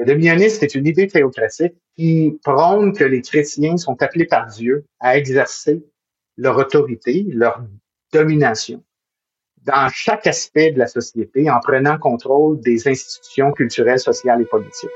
Le dominioniste est une idée théocratique qui prône que les chrétiens sont appelés par Dieu à exercer leur autorité, leur domination dans chaque aspect de la société en prenant contrôle des institutions culturelles, sociales et politiques.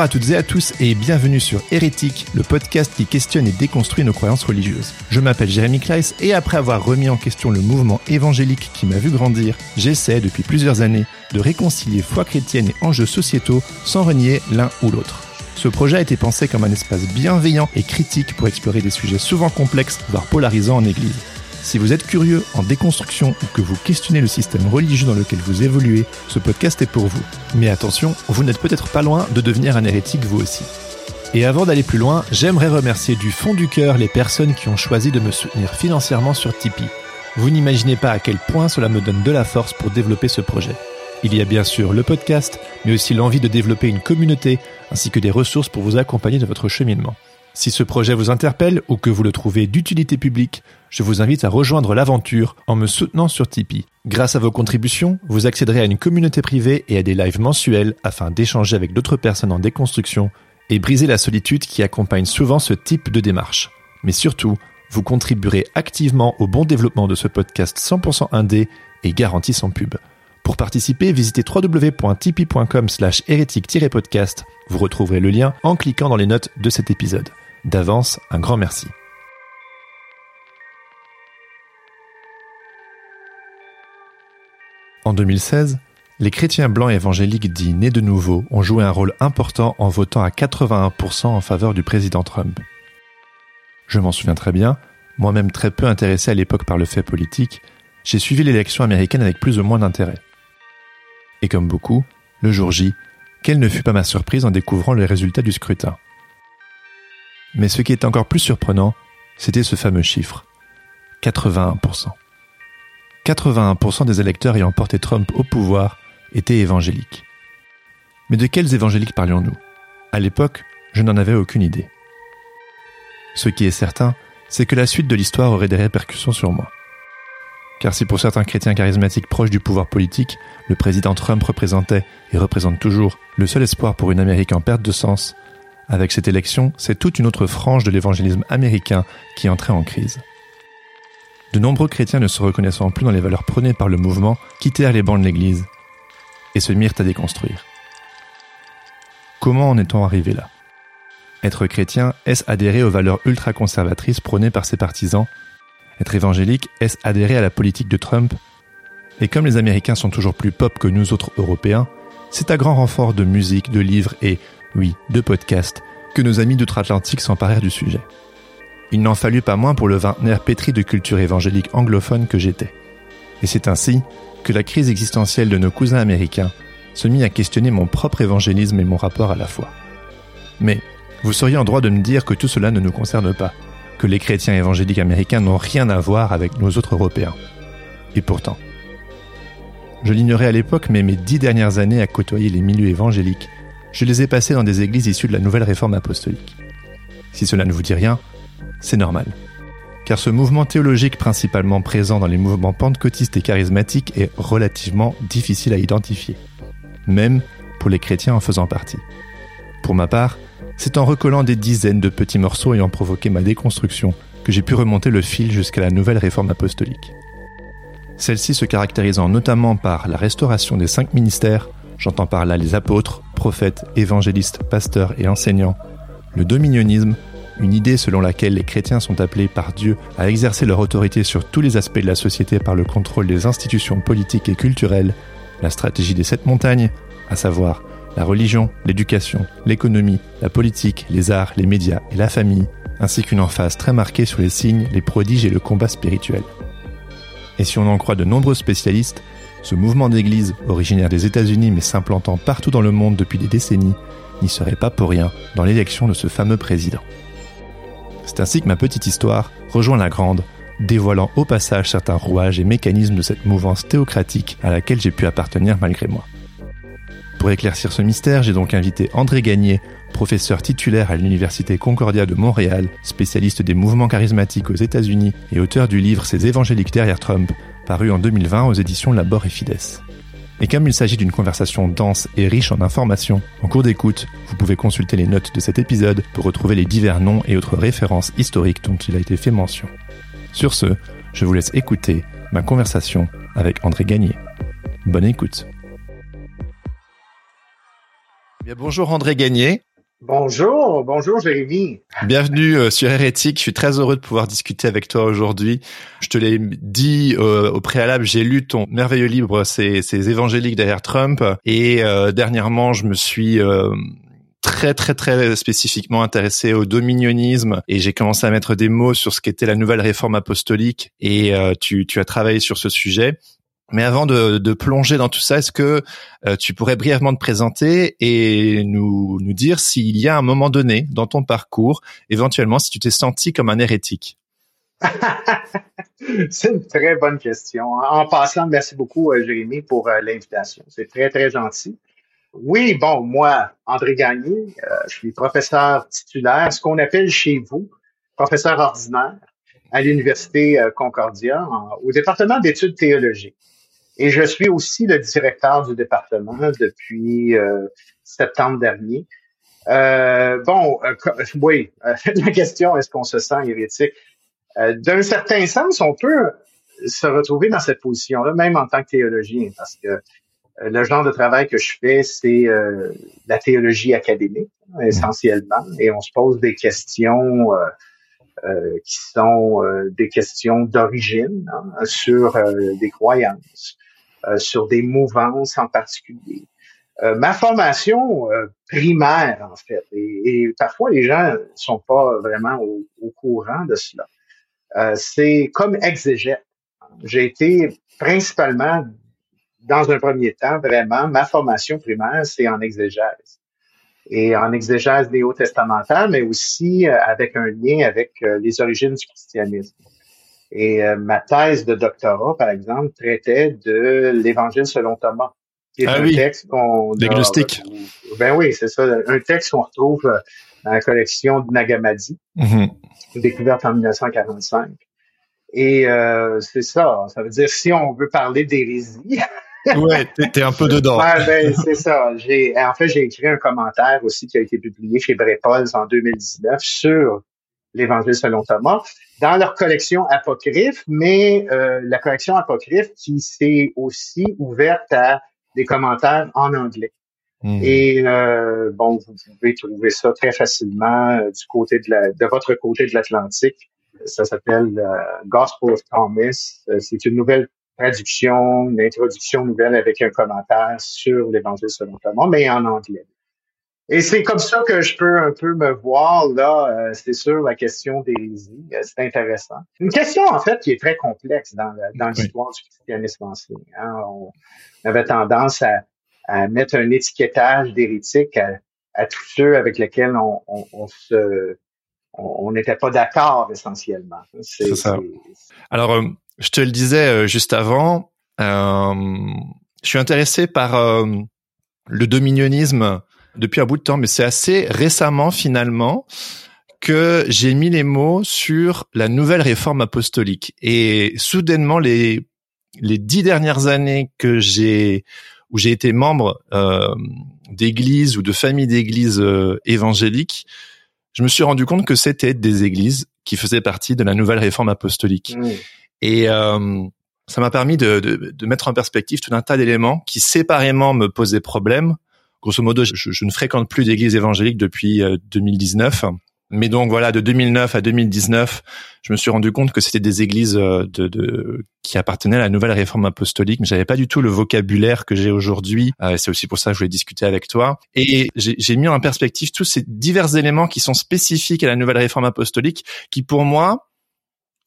Bonjour à toutes et à tous et bienvenue sur Hérétique, le podcast qui questionne et déconstruit nos croyances religieuses. Je m'appelle Jérémy Kleiss et après avoir remis en question le mouvement évangélique qui m'a vu grandir, j'essaie depuis plusieurs années de réconcilier foi chrétienne et enjeux sociétaux sans renier l'un ou l'autre. Ce projet a été pensé comme un espace bienveillant et critique pour explorer des sujets souvent complexes, voire polarisants en Église. Si vous êtes curieux en déconstruction ou que vous questionnez le système religieux dans lequel vous évoluez, ce podcast est pour vous. Mais attention, vous n'êtes peut-être pas loin de devenir un hérétique vous aussi. Et avant d'aller plus loin, j'aimerais remercier du fond du cœur les personnes qui ont choisi de me soutenir financièrement sur Tipeee. Vous n'imaginez pas à quel point cela me donne de la force pour développer ce projet. Il y a bien sûr le podcast, mais aussi l'envie de développer une communauté, ainsi que des ressources pour vous accompagner de votre cheminement. Si ce projet vous interpelle ou que vous le trouvez d'utilité publique, je vous invite à rejoindre l'aventure en me soutenant sur Tipeee. Grâce à vos contributions, vous accéderez à une communauté privée et à des lives mensuels afin d'échanger avec d'autres personnes en déconstruction et briser la solitude qui accompagne souvent ce type de démarche. Mais surtout, vous contribuerez activement au bon développement de ce podcast 100% indé et garanti sans pub. Pour participer, visitez www.tipeee.com slash hérétique-podcast. Vous retrouverez le lien en cliquant dans les notes de cet épisode. D'avance, un grand merci. En 2016, les chrétiens blancs évangéliques dits nés de nouveau ont joué un rôle important en votant à 81% en faveur du président Trump. Je m'en souviens très bien, moi-même très peu intéressé à l'époque par le fait politique, j'ai suivi l'élection américaine avec plus ou moins d'intérêt. Et comme beaucoup, le jour J, quelle ne fut pas ma surprise en découvrant les résultats du scrutin. Mais ce qui est encore plus surprenant, c'était ce fameux chiffre. 81%. 81% des électeurs ayant porté Trump au pouvoir étaient évangéliques. Mais de quels évangéliques parlions-nous? À l'époque, je n'en avais aucune idée. Ce qui est certain, c'est que la suite de l'histoire aurait des répercussions sur moi. Car si pour certains chrétiens charismatiques proches du pouvoir politique, le président Trump représentait et représente toujours le seul espoir pour une Amérique en perte de sens, avec cette élection, c'est toute une autre frange de l'évangélisme américain qui entrait en crise. De nombreux chrétiens ne se reconnaissant plus dans les valeurs prônées par le mouvement quittèrent les bancs de l'Église et se mirent à déconstruire. Comment en est-on arrivé là? Être chrétien, est-ce adhérer aux valeurs ultra-conservatrices prônées par ses partisans? Être évangélique, est-ce adhérer à la politique de Trump? Et comme les Américains sont toujours plus pop que nous autres Européens, c'est à grand renfort de musique, de livres et, oui, de podcasts, que nos amis d'outre-Atlantique s'emparèrent du sujet. Il n'en fallut pas moins pour le vingtenaire pétri de culture évangélique anglophone que j'étais. Et c'est ainsi que la crise existentielle de nos cousins américains se mit à questionner mon propre évangélisme et mon rapport à la foi. Mais vous seriez en droit de me dire que tout cela ne nous concerne pas, que les chrétiens évangéliques américains n'ont rien à voir avec nos autres Européens. Et pourtant, je l'ignorais à l'époque, mais mes dix dernières années à côtoyer les milieux évangéliques, je les ai passées dans des églises issues de la nouvelle réforme apostolique. Si cela ne vous dit rien, c'est normal. Car ce mouvement théologique principalement présent dans les mouvements pentecôtistes et charismatiques est relativement difficile à identifier, même pour les chrétiens en faisant partie. Pour ma part, c'est en recollant des dizaines de petits morceaux ayant provoqué ma déconstruction que j'ai pu remonter le fil jusqu'à la nouvelle réforme apostolique. Celle-ci se caractérisant notamment par la restauration des cinq ministères, j'entends par là les apôtres, prophètes, évangélistes, pasteurs et enseignants, le dominionnisme, une idée selon laquelle les chrétiens sont appelés par Dieu à exercer leur autorité sur tous les aspects de la société par le contrôle des institutions politiques et culturelles, la stratégie des sept montagnes, à savoir la religion, l'éducation, l'économie, la politique, les arts, les médias et la famille, ainsi qu'une emphase très marquée sur les signes, les prodiges et le combat spirituel. Et si on en croit de nombreux spécialistes, ce mouvement d'église, originaire des États-Unis mais s'implantant partout dans le monde depuis des décennies, n'y serait pas pour rien dans l'élection de ce fameux président. C'est ainsi que ma petite histoire rejoint la grande, dévoilant au passage certains rouages et mécanismes de cette mouvance théocratique à laquelle j'ai pu appartenir malgré moi. Pour éclaircir ce mystère, j'ai donc invité André Gagné, professeur titulaire à l'Université Concordia de Montréal, spécialiste des mouvements charismatiques aux États-Unis et auteur du livre Ces évangéliques derrière Trump, paru en 2020 aux éditions Labor et Fides. Et comme il s'agit d'une conversation dense et riche en informations, en cours d'écoute, vous pouvez consulter les notes de cet épisode pour retrouver les divers noms et autres références historiques dont il a été fait mention. Sur ce, je vous laisse écouter ma conversation avec André Gagné. Bonne écoute. Bien, bonjour André Gagné. Bonjour, bonjour Jérémy. Bienvenue euh, sur Hérétique. Je suis très heureux de pouvoir discuter avec toi aujourd'hui. Je te l'ai dit euh, au préalable, j'ai lu ton merveilleux livre, ces, ces évangéliques derrière Trump, et euh, dernièrement, je me suis très très très spécifiquement intéressé au dominionnisme et j'ai commencé à mettre des mots sur ce qu'était la nouvelle réforme apostolique et tu, tu as travaillé sur ce sujet mais avant de, de, plonger dans tout ça, est-ce que euh, tu pourrais brièvement te présenter et nous, nous dire s'il y a un moment donné dans ton parcours, éventuellement, si tu t'es senti comme un hérétique? C'est une très bonne question. En passant, merci beaucoup, euh, Jérémy, pour euh, l'invitation. C'est très, très gentil. Oui, bon, moi, André Gagné, je suis professeur titulaire, ce qu'on appelle chez vous, professeur ordinaire à l'Université Concordia, au département d'études théologiques. Et je suis aussi le directeur du département depuis euh, septembre dernier. Euh, bon, euh, oui, la question, est-ce qu'on se sent hérétique? D'un certain sens, on peut se retrouver dans cette position-là, même en tant que théologien, parce que le genre de travail que je fais, c'est la théologie académique, essentiellement, et on se pose des questions qui sont des questions d'origine hein, sur des croyances, euh, sur des mouvances en particulier. Euh, ma formation euh, primaire, en fait, et, parfois les gens sont pas vraiment au, courant de cela, c'est comme exégète. J'ai été principalement, dans un premier temps, vraiment, ma formation primaire, c'est en exégèse. Et en exégèse néo-testamentaire, mais aussi avec un lien avec les origines du christianisme. Et euh, ma thèse de doctorat, par exemple, traitait de l'Évangile selon Thomas. Qui est ah un oui, texte qu'on Ben oui, c'est ça. Un texte qu'on retrouve euh, dans la collection de Nagamadi, mm-hmm. découverte en 1945. Et euh, c'est ça. Ça veut dire si on veut parler d'hérésie. ouais, t'es un peu dedans. Ouais, ben, c'est ça. J'ai, en fait, j'ai écrit un commentaire aussi qui a été publié chez Brepols en 2019 sur l'Évangile selon Thomas, dans leur collection apocryphe, mais euh, la collection apocryphe qui s'est aussi ouverte à des commentaires en anglais. Hmm. Et euh, bon, vous pouvez trouver ça très facilement euh, du côté de, la, de votre côté de l'Atlantique. Ça s'appelle Gospel of Thomas. C'est une nouvelle traduction, une introduction nouvelle avec un commentaire sur l'Évangile selon Thomas, mais en anglais. Et c'est comme ça que je peux un peu me voir là. Euh, c'est sûr la question des euh, c'est intéressant. Une question en fait qui est très complexe dans, dans l'histoire du christianisme ancien. Hein. On avait tendance à, à mettre un étiquetage d'hérétique à, à, tous ceux avec lesquels on, on, on se on n'était pas d'accord essentiellement. C'est ça. Alors, euh, je te le disais juste avant, je suis intéressé par le dominionnisme depuis un bout de temps, mais c'est assez récemment finalement que j'ai mis les mots sur la nouvelle réforme apostolique. Et soudainement, les les dix dernières années que j'ai où j'ai été membre euh, d'églises ou de familles d'églises euh, évangéliques, je me suis rendu compte que c'était des églises qui faisaient partie de la nouvelle réforme apostolique. Mmh. Et euh, ça m'a permis de, de, de, mettre en perspective tout un tas d'éléments qui séparément me posaient problème. Grosso modo, je, je ne fréquente plus d'églises évangéliques depuis 2019. Euh, mais donc voilà, de 2009 à 2019, je me suis rendu compte que c'était des églises euh, de, de, qui appartenaient à la nouvelle réforme apostolique, mais j'avais pas du tout le vocabulaire que j'ai aujourd'hui. Euh, c'est aussi pour ça que je voulais discuter avec toi. Et j'ai mis en perspective tous ces divers éléments qui sont spécifiques à la nouvelle réforme apostolique, qui pour moi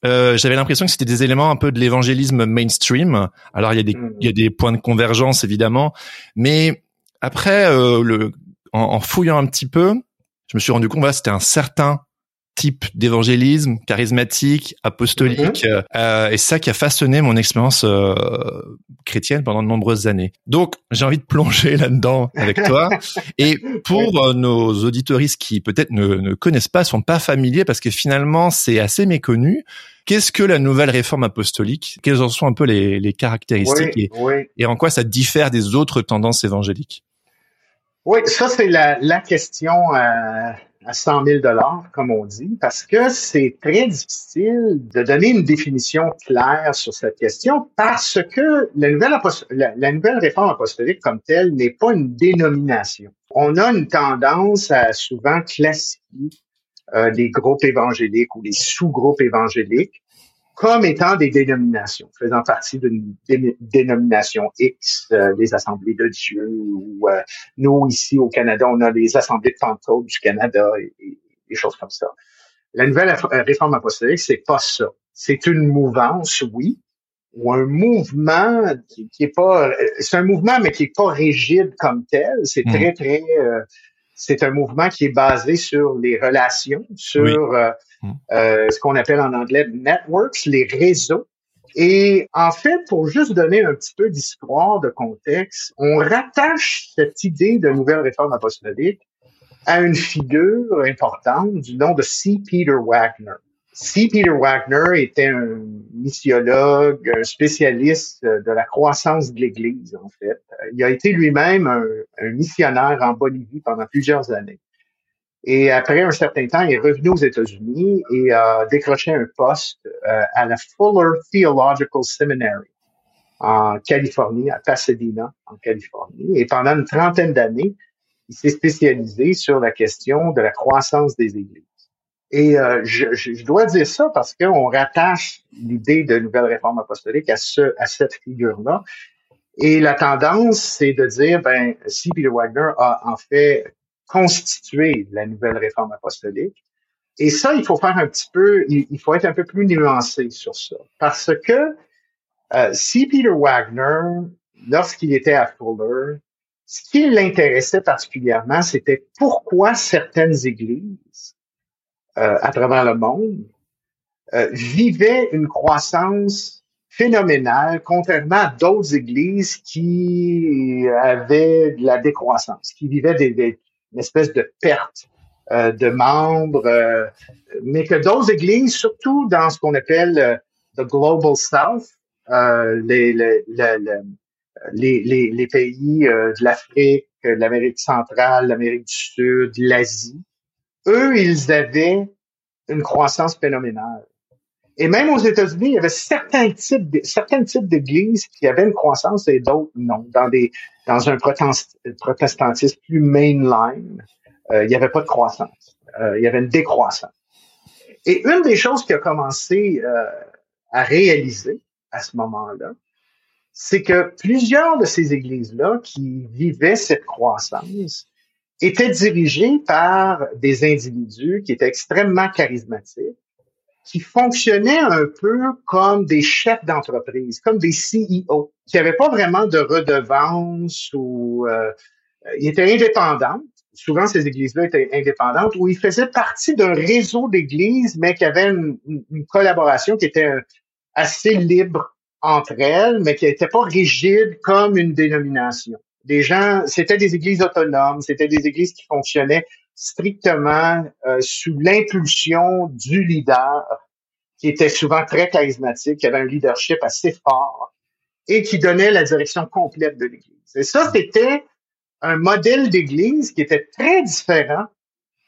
euh, j'avais l'impression que c'était des éléments un peu de l'évangélisme mainstream. Alors il y a des il y a des points de convergence évidemment, mais après euh, le en, en, fouillant un petit peu, je me suis rendu compte voilà c'était un certain type d'évangélisme charismatique, apostolique, mhm. euh, et ça qui a façonné mon expérience euh, chrétienne pendant de nombreuses années. Donc, j'ai envie de plonger là-dedans avec toi. et pour euh, nos auditoristes qui peut-être ne, ne connaissent pas, sont pas familiers, parce que finalement, c'est assez méconnu. Qu'est-ce que la nouvelle réforme apostolique? Quelles en sont un peu les, les caractéristiques et, et en quoi ça diffère des autres tendances évangéliques? Oui, ça c'est la, la question euh, à 100 000 dollars, comme on dit, parce que c'est très difficile de donner une définition claire sur cette question parce que la nouvelle, la, nouvelle réforme apostolique comme telle n'est pas une dénomination. On a une tendance à souvent classifier euh, des groupes évangéliques ou des sous-groupes évangéliques comme étant des dénominations, faisant partie d'une dénomination X, euh, des assemblées de Dieu, ou euh, nous, ici au Canada, on a les assemblées de Pentecôte du Canada et, des choses comme ça. La nouvelle euh, réforme apostolique, c'est pas ça. C'est une mouvance, oui, ou un mouvement qui, qui est pas, c'est un mouvement mais qui est pas rigide comme tel. C'est très mmh. très c'est un mouvement qui est basé sur les relations, sur euh, mm. euh, ce qu'on appelle en anglais networks, les réseaux. Et en fait, pour juste donner un petit peu d'histoire, de contexte, on rattache cette idée de nouvelle réforme apostolique à une figure importante du nom de C. Peter Wagner. C. Peter Wagner était un missiologue, un spécialiste de la croissance de l'Église, en fait. Il a été lui-même un, missionnaire en Bolivie pendant plusieurs années. Et après un certain temps, il est revenu aux États-Unis et a décroché un poste euh, à la Fuller Theological Seminary en Californie, à Pasadena, en Californie. Et pendant une trentaine d'années, il s'est spécialisé sur la question de la croissance des églises. Et euh, je, je, dois dire ça parce qu'on rattache l'idée de nouvelle réforme apostolique à, ce, à cette figure-là. Et la tendance, c'est de dire, ben, si Peter Wagner a en fait constitué la nouvelle réforme apostolique, et ça, il faut faire un petit peu, il, faut être un peu plus nuancé sur ça. Parce que euh, si Peter Wagner, lorsqu'il était à Fuller, ce qui l'intéressait particulièrement, c'était pourquoi certaines églises euh, à travers le monde euh, une croissance phénoménale, contrairement à d'autres églises qui avaient de la décroissance, qui vivaient des, des une espèce de perte euh, de membres, euh, mais que d'autres églises, surtout dans ce qu'on appelle euh, the global south, les, les, les, les, pays de l'Afrique, l'Amérique centrale, l'Amérique du Sud, l'Asie, eux, ils avaient une croissance phénoménale. Et même aux États-Unis, il y avait certains types, certains types d'églises qui avaient une croissance et d'autres non. Dans des, dans un protestantisme plus mainline, euh, il n'y avait pas de croissance. Euh, il y avait une décroissance. Et une des choses qui a commencé euh, à réaliser à ce moment-là, c'est que plusieurs de ces églises-là qui vivaient cette croissance était dirigé par des individus qui étaient extrêmement charismatiques, qui fonctionnaient un peu comme des chefs d'entreprise, comme des CEO, qui n'avaient pas vraiment de redevances ou euh, ils étaient indépendants. Souvent, ces églises-là étaient indépendantes, où ils faisaient partie d'un réseau d'églises, mais qui avait une, une, collaboration qui était assez libre entre elles, mais qui n'était pas rigide comme une dénomination des gens, c'était des églises autonomes, c'était des églises qui fonctionnaient strictement euh, sous l'impulsion du leader, qui était souvent très charismatique, qui avait un leadership assez fort et qui donnait la direction complète de l'Église. Et ça, c'était un modèle d'Église qui était très différent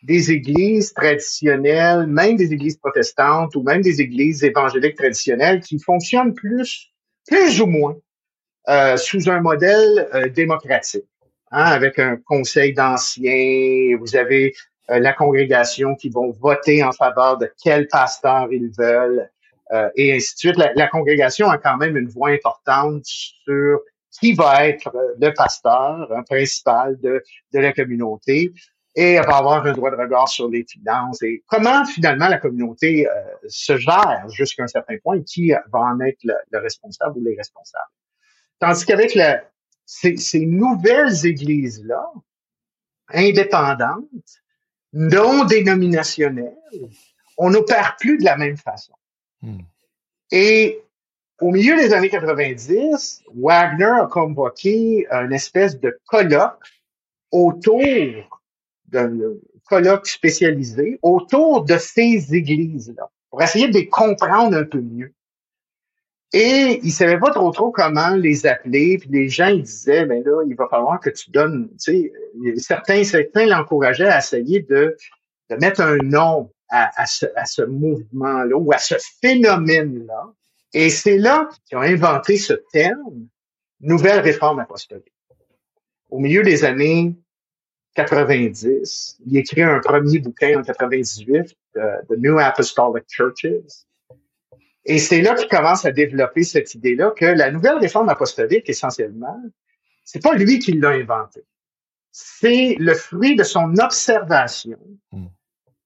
des églises traditionnelles, même des églises protestantes ou même des églises évangéliques traditionnelles qui fonctionnent plus, plus ou moins euh, sous un modèle euh, démocratique, hein, avec un conseil d'anciens. Vous avez euh, la congrégation qui vont voter en faveur de quel pasteur ils veulent, et ainsi de suite. La, la, congrégation a quand même une voix importante sur qui va être le pasteur principal de, de la communauté et va avoir un droit de regard sur les finances et comment finalement la communauté euh, se gère jusqu'à un certain point et qui va en être le, responsable ou les responsables. Tandis qu'avec ces, ces nouvelles églises-là, indépendantes, non dénominationnelles, on n'opère plus de la même façon. Hmm. Et au milieu des années 90, Wagner a convoqué une espèce de colloque autour d'un colloque spécialisé autour de ces églises-là pour essayer de les comprendre un peu mieux. Et il savait pas trop trop comment les appeler. Puis les gens ils disaient, mais là, il va falloir que tu donnes. Tu sais, certains certains l'encourageaient à essayer de, de mettre un nom à, à ce, à ce mouvement-là ou à ce phénomène-là. Et c'est là qu'ils ont inventé ce terme, nouvelle réforme apostolique. Au milieu des années 90. Il écrit un premier bouquin en 98, euh, The New Apostolic Churches. Et c'est là qu'il commence à développer cette idée-là que la nouvelle réforme apostolique, essentiellement, c'est pas lui qui l'a inventé. C'est le fruit de son observation hmm.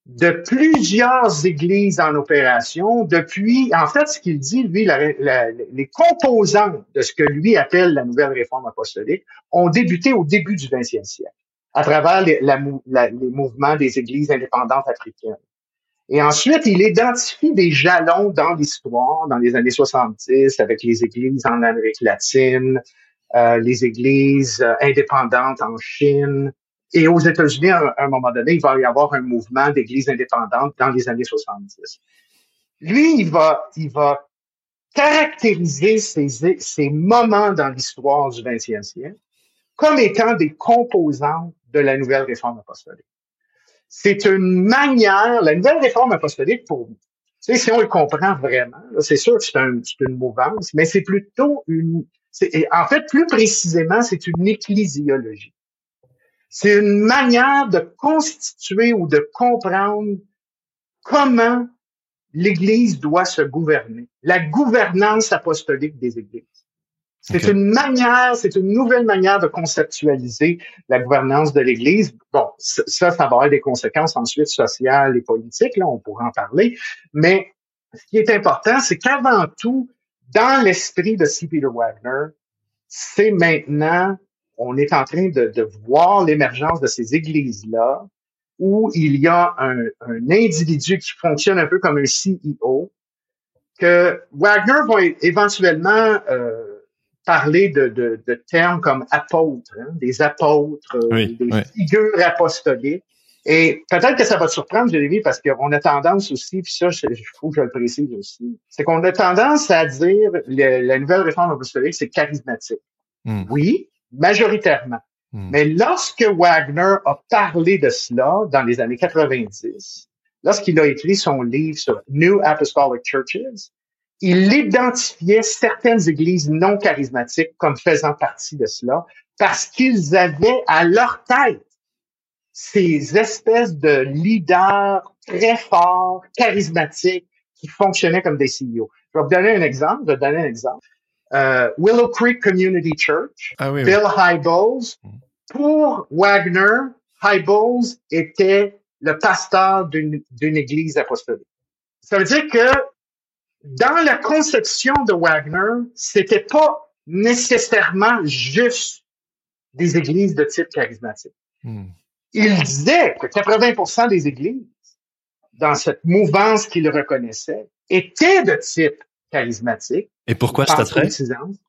de plusieurs églises en opération depuis, en fait, ce qu'il dit, lui, les composants de ce que lui appelle la nouvelle réforme apostolique ont débuté au début du 20e siècle à travers les, les mouvements des églises indépendantes africaines. Et ensuite, il identifie des jalons dans l'histoire, dans les années 70, avec les églises en Amérique latine, euh, les églises euh, indépendantes en Chine. Et aux États-Unis, à un moment donné, il va y avoir un mouvement d'églises indépendantes dans les années 70. Lui, il va, il va caractériser ces, ces moments dans l'histoire du 20e siècle comme étant des composantes de la nouvelle réforme apostolique. C'est une manière, la nouvelle réforme apostolique, pour, tu sais, si on le comprend vraiment, c'est sûr que c'est un, une mouvance, mais c'est plutôt une, en fait, plus précisément, c'est une ecclésiologie. C'est une manière de constituer ou de comprendre comment l'Église doit se gouverner, la gouvernance apostolique des Églises. C'est une manière, c'est une nouvelle manière de conceptualiser la gouvernance de l'Église. Bon, ça, ça va avoir des conséquences ensuite sociales et politiques, là, on pourra en parler. Mais ce qui est important, c'est qu'avant tout, dans l'esprit de C. Peter Wagner, c'est maintenant, on est en train de, de voir l'émergence de ces églises-là, où il y a un, un, individu qui fonctionne un peu comme un CEO, que Wagner va éventuellement euh, parler de, de, de, termes comme apôtres, hein, des apôtres, euh, des figures apostoliques. Et peut-être que ça va te surprendre, Jérémy, parce qu'on a tendance aussi, puis ça, il faut que je le précise aussi, c'est qu'on a tendance à dire le, la nouvelle réforme apostolique, c'est charismatique. Hmm. Oui, majoritairement. Hmm. Mais lorsque Wagner a parlé de cela dans les années 90, lorsqu'il a écrit son livre sur New Apostolic Churches, il identifiait certaines églises non charismatiques comme faisant partie de cela parce qu'ils avaient à leur tête ces espèces de leaders très forts, charismatiques, qui fonctionnaient comme des CEO. Je vais vous donner un exemple. Je vais vous donner un exemple. Euh, Willow Creek Community Church, ah Bill Hybels. Pour Wagner, Hybels était le pasteur d'une église apostolique. Ça veut dire que dans la conception de Wagner, c'était pas nécessairement juste des églises de type charismatique. Hmm. Il disait que 80% des églises, dans cette mouvance qu'il reconnaissait, étaient de type charismatiques. Et pourquoi cet attrait?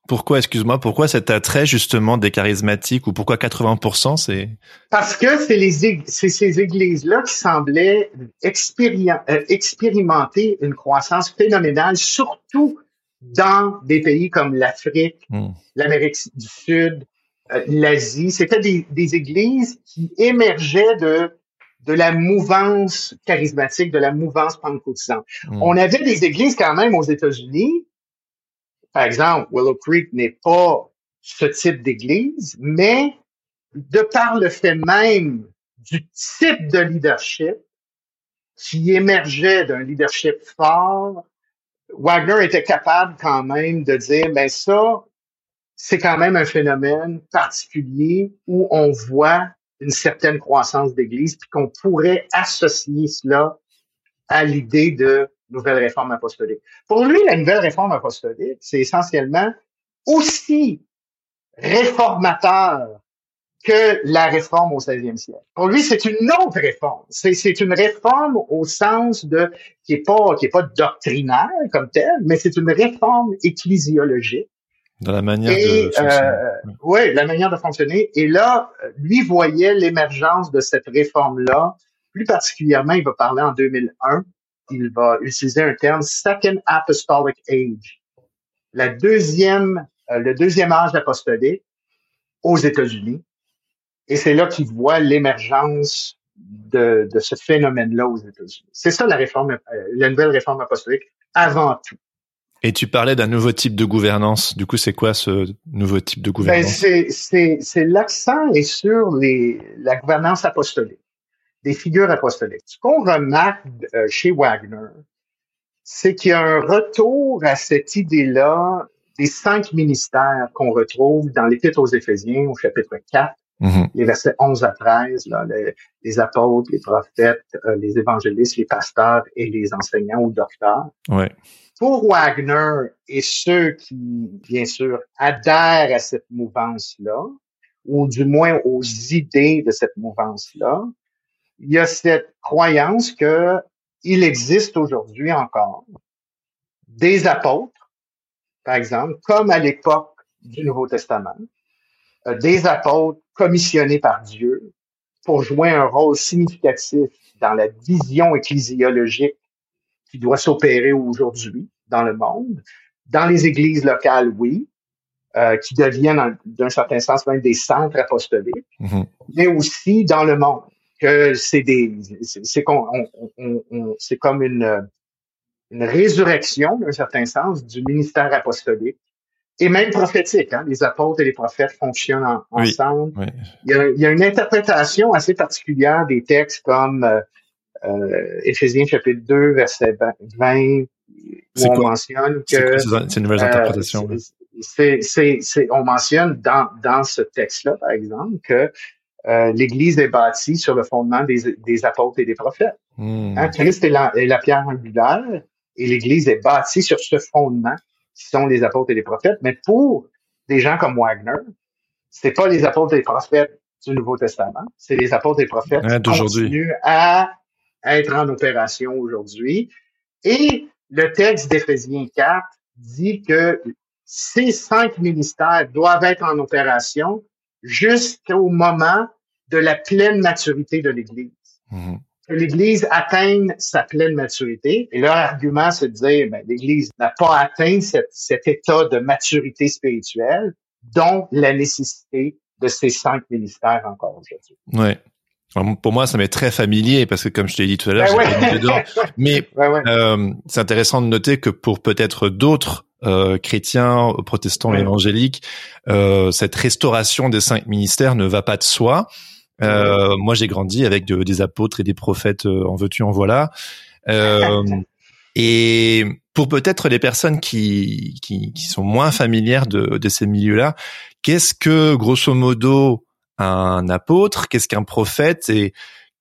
Pourquoi, excuse-moi, pourquoi cet attrait justement des charismatiques ou pourquoi 80% c'est Parce que c'est les c'est ces églises-là qui semblaient euh, expérimenter une croissance phénoménale, surtout dans des pays comme l'Afrique, hmm. l'Amérique du Sud, euh, l'Asie. C'était des, des églises qui émergeaient de de la mouvance charismatique, de la mouvance pentecôtisante. Hmm. On avait des églises quand même aux États-Unis. Par exemple, Willow Creek n'est pas ce type d'église, mais de par le fait même du type de leadership qui émergeait d'un leadership fort, Wagner était capable quand même de dire, ben ça, c'est quand même un phénomène particulier où on voit une certaine croissance d'Église, puis qu'on pourrait associer cela à l'idée de nouvelle réforme apostolique. Pour lui, la nouvelle réforme apostolique, c'est essentiellement aussi réformateur que la réforme au 16e siècle. Pour lui, c'est une autre réforme. C'est une réforme au sens de qui est pas qui pas doctrinaire comme telle, mais c'est une réforme ecclésiologique dans la manière de fonctionner. Euh, oui, la manière de fonctionner. Et là, lui voyait l'émergence de cette réforme-là. Plus particulièrement, il va parler en 2001. Il va utiliser un terme Second Apostolic Age. La deuxième, euh, le deuxième âge apostolique aux États-Unis. Et c'est là qu'il voit l'émergence de, de ce phénomène-là aux États-Unis. C'est ça la réforme, euh, la nouvelle réforme apostolique avant tout. Et tu parlais d'un nouveau type de gouvernance. Du coup, c'est quoi ce nouveau type de ben, gouvernance? ben C'est l'accent est sur les, la gouvernance apostolique, des figures apostoliques. Ce qu'on remarque euh, chez Wagner, c'est qu'il y a un retour à cette idée-là des cinq ministères qu'on retrouve dans l'Épître aux Éphésiens au chapitre 4, mm-hmm. les versets 11 à 13, là, les, apôtres, les prophètes, euh, les évangélistes, les pasteurs et les enseignants ou docteurs. Ouais pour Wagner et ceux qui, bien sûr, adhèrent à cette mouvance-là, ou du moins aux idées de cette mouvance-là, il y a cette croyance que il existe aujourd'hui encore des apôtres, par exemple, comme à l'époque du Nouveau Testament, euh, des apôtres commissionnés par Dieu pour jouer un rôle significatif dans la vision ecclésiologique qui doit s'opérer aujourd'hui dans le monde. Dans les églises locales, oui, euh, qui deviennent d'un certain sens même des centres apostoliques, mm-hmm. mais aussi dans le monde que c'est des c'est c'est comme une une résurrection d'un certain sens du ministère apostolique et même prophétique. Hein? Les apôtres et les prophètes fonctionnent ensemble. Il, y a, il, y a, une interprétation assez particulière des textes comme euh, Éphésiens chapitre 2, verset 20, où on mentionne que... C'est une nouvelle interprétation. Euh, c'est, on mentionne dans, dans ce texte-là, par exemple, que euh, l'Église est bâtie sur le fondement des, des apôtres et des prophètes. Hmm. Hein, Christ est la, est la, pierre angulaire et l'Église est bâtie sur ce fondement qui sont les apôtres et les prophètes. Mais pour des gens comme Wagner, c'est pas les apôtres et les prophètes du Nouveau Testament, c'est les apôtres et les prophètes qui continuent à être en opération aujourd'hui. Et le texte d'Éphésiens 4 dit que ces cinq ministères doivent être en opération jusqu'au moment de la pleine maturité de l'Église. Mhm. Que l'Église atteigne sa pleine maturité. Et leur argument, c'est de dire, ben, l'Église n'a pas atteint cet état de maturité spirituelle, donc la nécessité de ces cinq ministères encore aujourd'hui. Ouais pour moi, ça m'est très familier parce que, comme je t'ai dit tout à l'heure, ben dedans. Mais euh, c'est intéressant de noter que pour peut-être d'autres euh, chrétiens, protestants et évangéliques, euh, cette restauration des cinq ministères ne va pas de soi. Euh, moi, j'ai grandi avec des apôtres et des prophètes euh, en veux-tu, en voilà. Euh, et pour peut-être les personnes qui, qui, qui sont moins familières de, de ces milieux-là, qu'est-ce que, grosso modo, un apôtre, qu'est-ce qu'un prophète et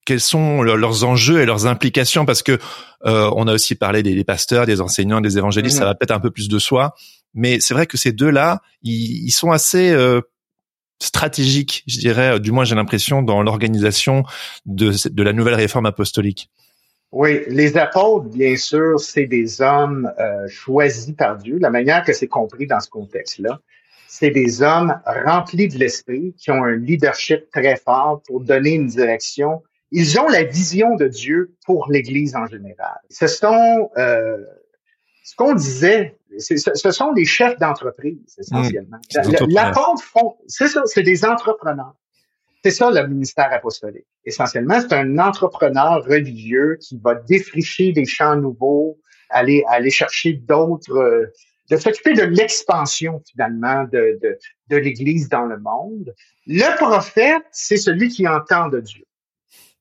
quels sont leurs enjeux et leurs implications? Parce que euh, on a aussi parlé des, pasteurs, des enseignants, des évangélistes, ça va peut-être un peu plus de soi, mais c'est vrai que ces deux-là, ils, sont assez euh, stratégiques, je dirais, du moins j'ai l'impression dans l'organisation de, de la nouvelle réforme apostolique. Oui, les apôtres, bien sûr, c'est des hommes euh, choisis par Dieu. La manière que c'est compris dans ce contexte-là, c'est des hommes remplis de l'esprit qui ont un leadership très fort pour donner une direction. Ils ont la vision de Dieu pour l'Église en général. Ce sont euh, ce qu'on disait, ce sont des chefs d'entreprise essentiellement. Mmh, L'apôtre font, c'est ça, c'est des entrepreneurs. C'est ça le ministère apostolique. Essentiellement, c'est un entrepreneur religieux qui va défricher des champs nouveaux, aller aller chercher d'autres, euh, de s'occuper de l'expansion finalement de, de, l'Église dans le monde. Le prophète, c'est celui qui entend de Dieu.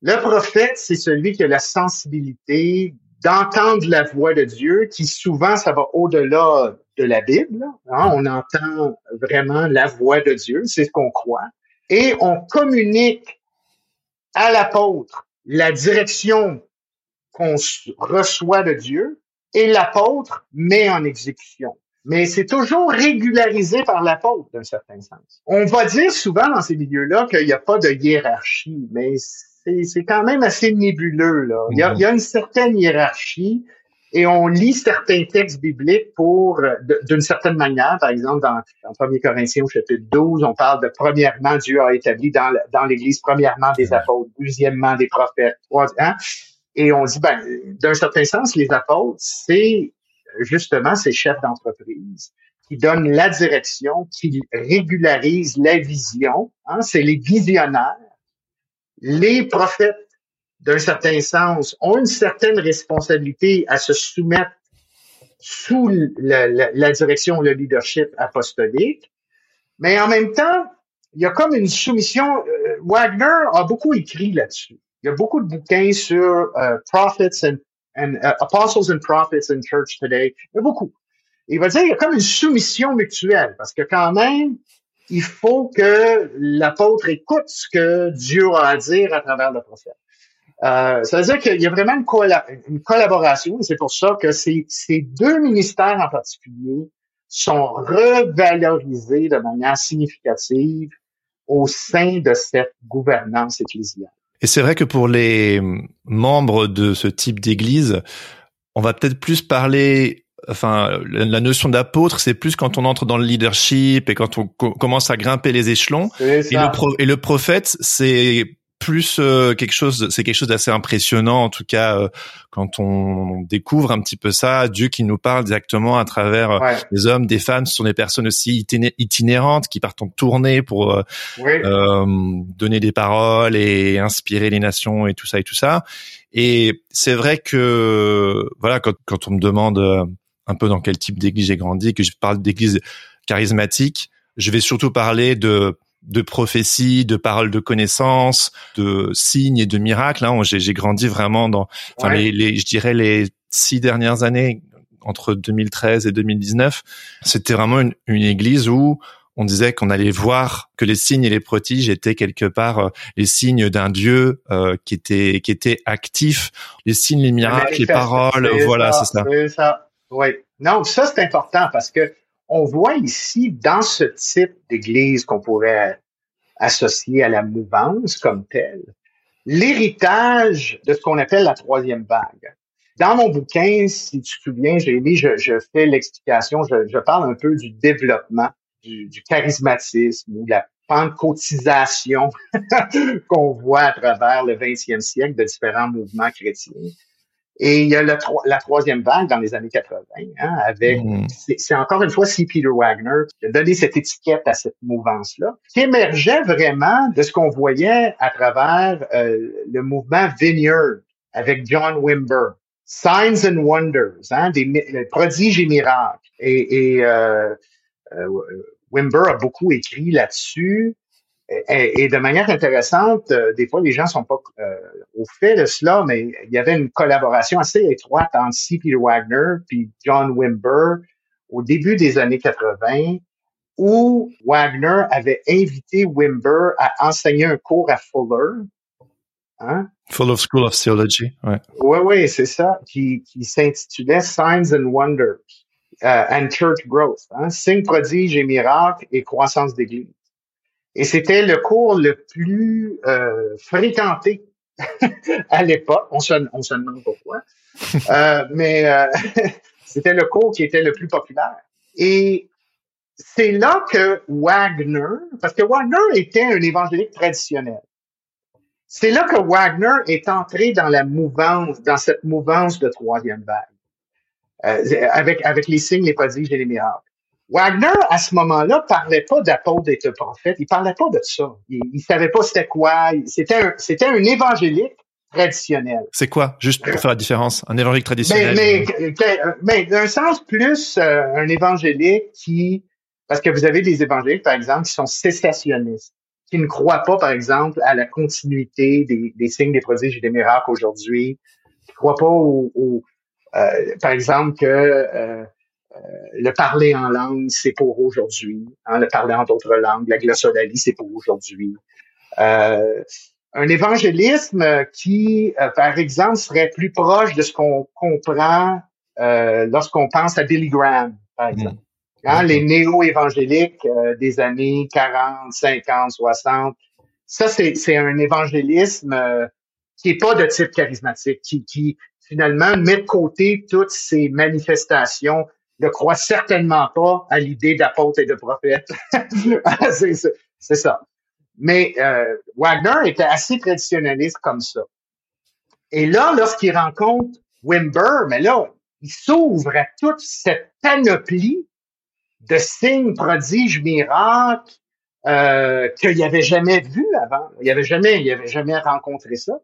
Le prophète, c'est celui qui a la sensibilité d'entendre la voix de Dieu, qui souvent, ça va au-delà de la Bible. Hein. On entend vraiment la voix de Dieu, c'est ce qu'on croit et on communique à l'apôtre la direction qu'on reçoit de Dieu et l'apôtre met en exécution. Mais c'est toujours régularisé par l'apôtre d'un certain sens. On va dire souvent dans ces milieux-là qu'il n'y a pas de hiérarchie, mais c'est quand même assez nébuleux. Là. Il, y a, il y a une certaine hiérarchie, et on lit certains textes bibliques pour, d'une certaine manière, par exemple, dans, dans 1 Corinthiens au chapitre 12, on parle de premièrement, Dieu a établi dans, dans l'Église, premièrement, des apôtres, deuxièmement, des prophètes, hein? Et on dit, ben, d'un certain sens, les apôtres, c'est justement ces chefs d'entreprise qui donnent la direction, qui régularisent la vision, hein? c'est les visionnaires. Les prophètes d'un certain sens, ont une certaine responsabilité à se soumettre sous la, la, direction, le leadership apostolique. Mais en même temps, il y a comme une soumission. Euh, Wagner a beaucoup écrit là-dessus. Il y a beaucoup de bouquins sur uh, prophets and, and uh, apostles and prophets in church today. Il y a beaucoup. il va dire il y a comme une soumission mutuelle parce que quand même, il faut que l'apôtre écoute ce que Dieu a à dire à travers le prophète. Euh, ça veut dire qu'il y a vraiment une, collaboration et c'est pour ça que ces, ces deux ministères en particulier sont revalorisés de manière significative au sein de cette gouvernance ecclésiale. Et c'est vrai que pour les membres de ce type d'église, on va peut-être plus parler enfin la notion d'apôtre c'est plus quand on entre dans le leadership et quand on commence à grimper les échelons. Et le, et le prophète c'est plus euh, quelque chose, c'est quelque chose d'assez impressionnant en tout cas euh, quand on découvre un petit peu ça, Dieu qui nous parle directement à travers euh, les hommes, des femmes, ce sont des personnes aussi itinérantes qui partent en tournée pour donner des paroles et inspirer les nations et tout ça et tout ça. Et c'est vrai que voilà quand, quand on me demande un peu dans quel type d'église j'ai grandi, que je parle d'église charismatique, je vais surtout parler de de prophéties, de paroles de connaissances, de signes et de miracles. Hein. J'ai grandi vraiment dans, enfin les, je dirais les six dernières années entre 2013 et 2019, c'était vraiment une, une, église où on disait qu'on allait voir que les signes et les prodiges étaient quelque part euh, les signes d'un Dieu euh, qui était qui était actif, les signes, les miracles, les paroles, voilà, c'est ça. ça. Oui. Non, ça c'est important parce que on voit ici, dans ce type d'église qu'on pourrait associer à la mouvance comme telle, l'héritage de ce qu'on appelle la troisième vague. Dans mon bouquin, si tu te souviens, j'ai je, fais l'explication, je, parle un peu du développement, du, charismatisme ou de la pentecôtisation qu'on voit à travers le 20e siècle de différents mouvements chrétiens. Et il y a la, la troisième vague dans les années 80, hein, avec, hmm. c'est encore une fois C. Peter Wagner qui a donné cette étiquette à cette mouvance-là, qui émergeait vraiment de ce qu'on voyait à travers euh, le mouvement Vineyard avec John Wimber. Signs and Wonders, hein, des prodiges et miracles. Et, et euh, euh, Wimber a beaucoup écrit là-dessus. Et, de manière intéressante, euh, des fois les gens sont pas euh, au fait de cela, mais il y avait une collaboration assez étroite entre C. Peter Wagner puis John Wimber au début des années 80, où Wagner avait invité Wimber à enseigner un cours à Fuller. Hein? Fuller School of Theology, ouais. Oui, oui, c'est ça, qui, qui s'intitulait Signs and Wonders euh, and Church Growth, hein? signes, prodiges et miracles et croissance d'Église. Et c'était le cours le plus euh, fréquenté à l'époque. On se, on se demande pourquoi. Euh, mais euh, c'était le cours qui était le plus populaire. Et c'est là que Wagner, parce que Wagner était un évangélique traditionnel. C'est là que Wagner est entré dans la mouvance, dans cette mouvance de troisième vague, euh, avec, avec les signes, les prodiges et les miracles. Wagner, à ce moment-là, parlait pas d'apôtre et de prophète. Il parlait pas de ça. Il, il savait pas c'était quoi. C'était un, c'était un évangélique traditionnel. C'est quoi, juste pour faire la différence, un évangélique traditionnel? Mais, mais, mais d'un sens plus euh, un évangélique qui, parce que vous avez des évangéliques, par exemple, qui sont cessationnistes, qui ne croient pas, par exemple, à la continuité des, des signes, des prodiges et des miracles aujourd'hui, qui ne croient pas au, au euh, par exemple, que euh, euh, le parler en langue, c'est pour aujourd'hui. Hein, le parler en d'autres langues, la glossolalie, c'est pour aujourd'hui. Euh, un évangélisme qui, euh, par exemple, serait plus proche de ce qu'on comprend euh, lorsqu'on pense à Billy Graham, par exemple. Hein, les néo-évangéliques des années 40, 50, 60. Ça, c'est un évangélisme qui est pas de type charismatique, qui, qui finalement met de côté toutes ces manifestations ne croit certainement pas à l'idée d'apôtre et de prophète. c'est ça. Mais euh, Wagner était assez traditionnaliste comme ça. Et là, lorsqu'il rencontre Wimber, mais là, il s'ouvre à toute cette panoplie de signes, prodiges, miracles euh, qu'il n'avait jamais vu avant. Il avait jamais, il avait jamais rencontré ça.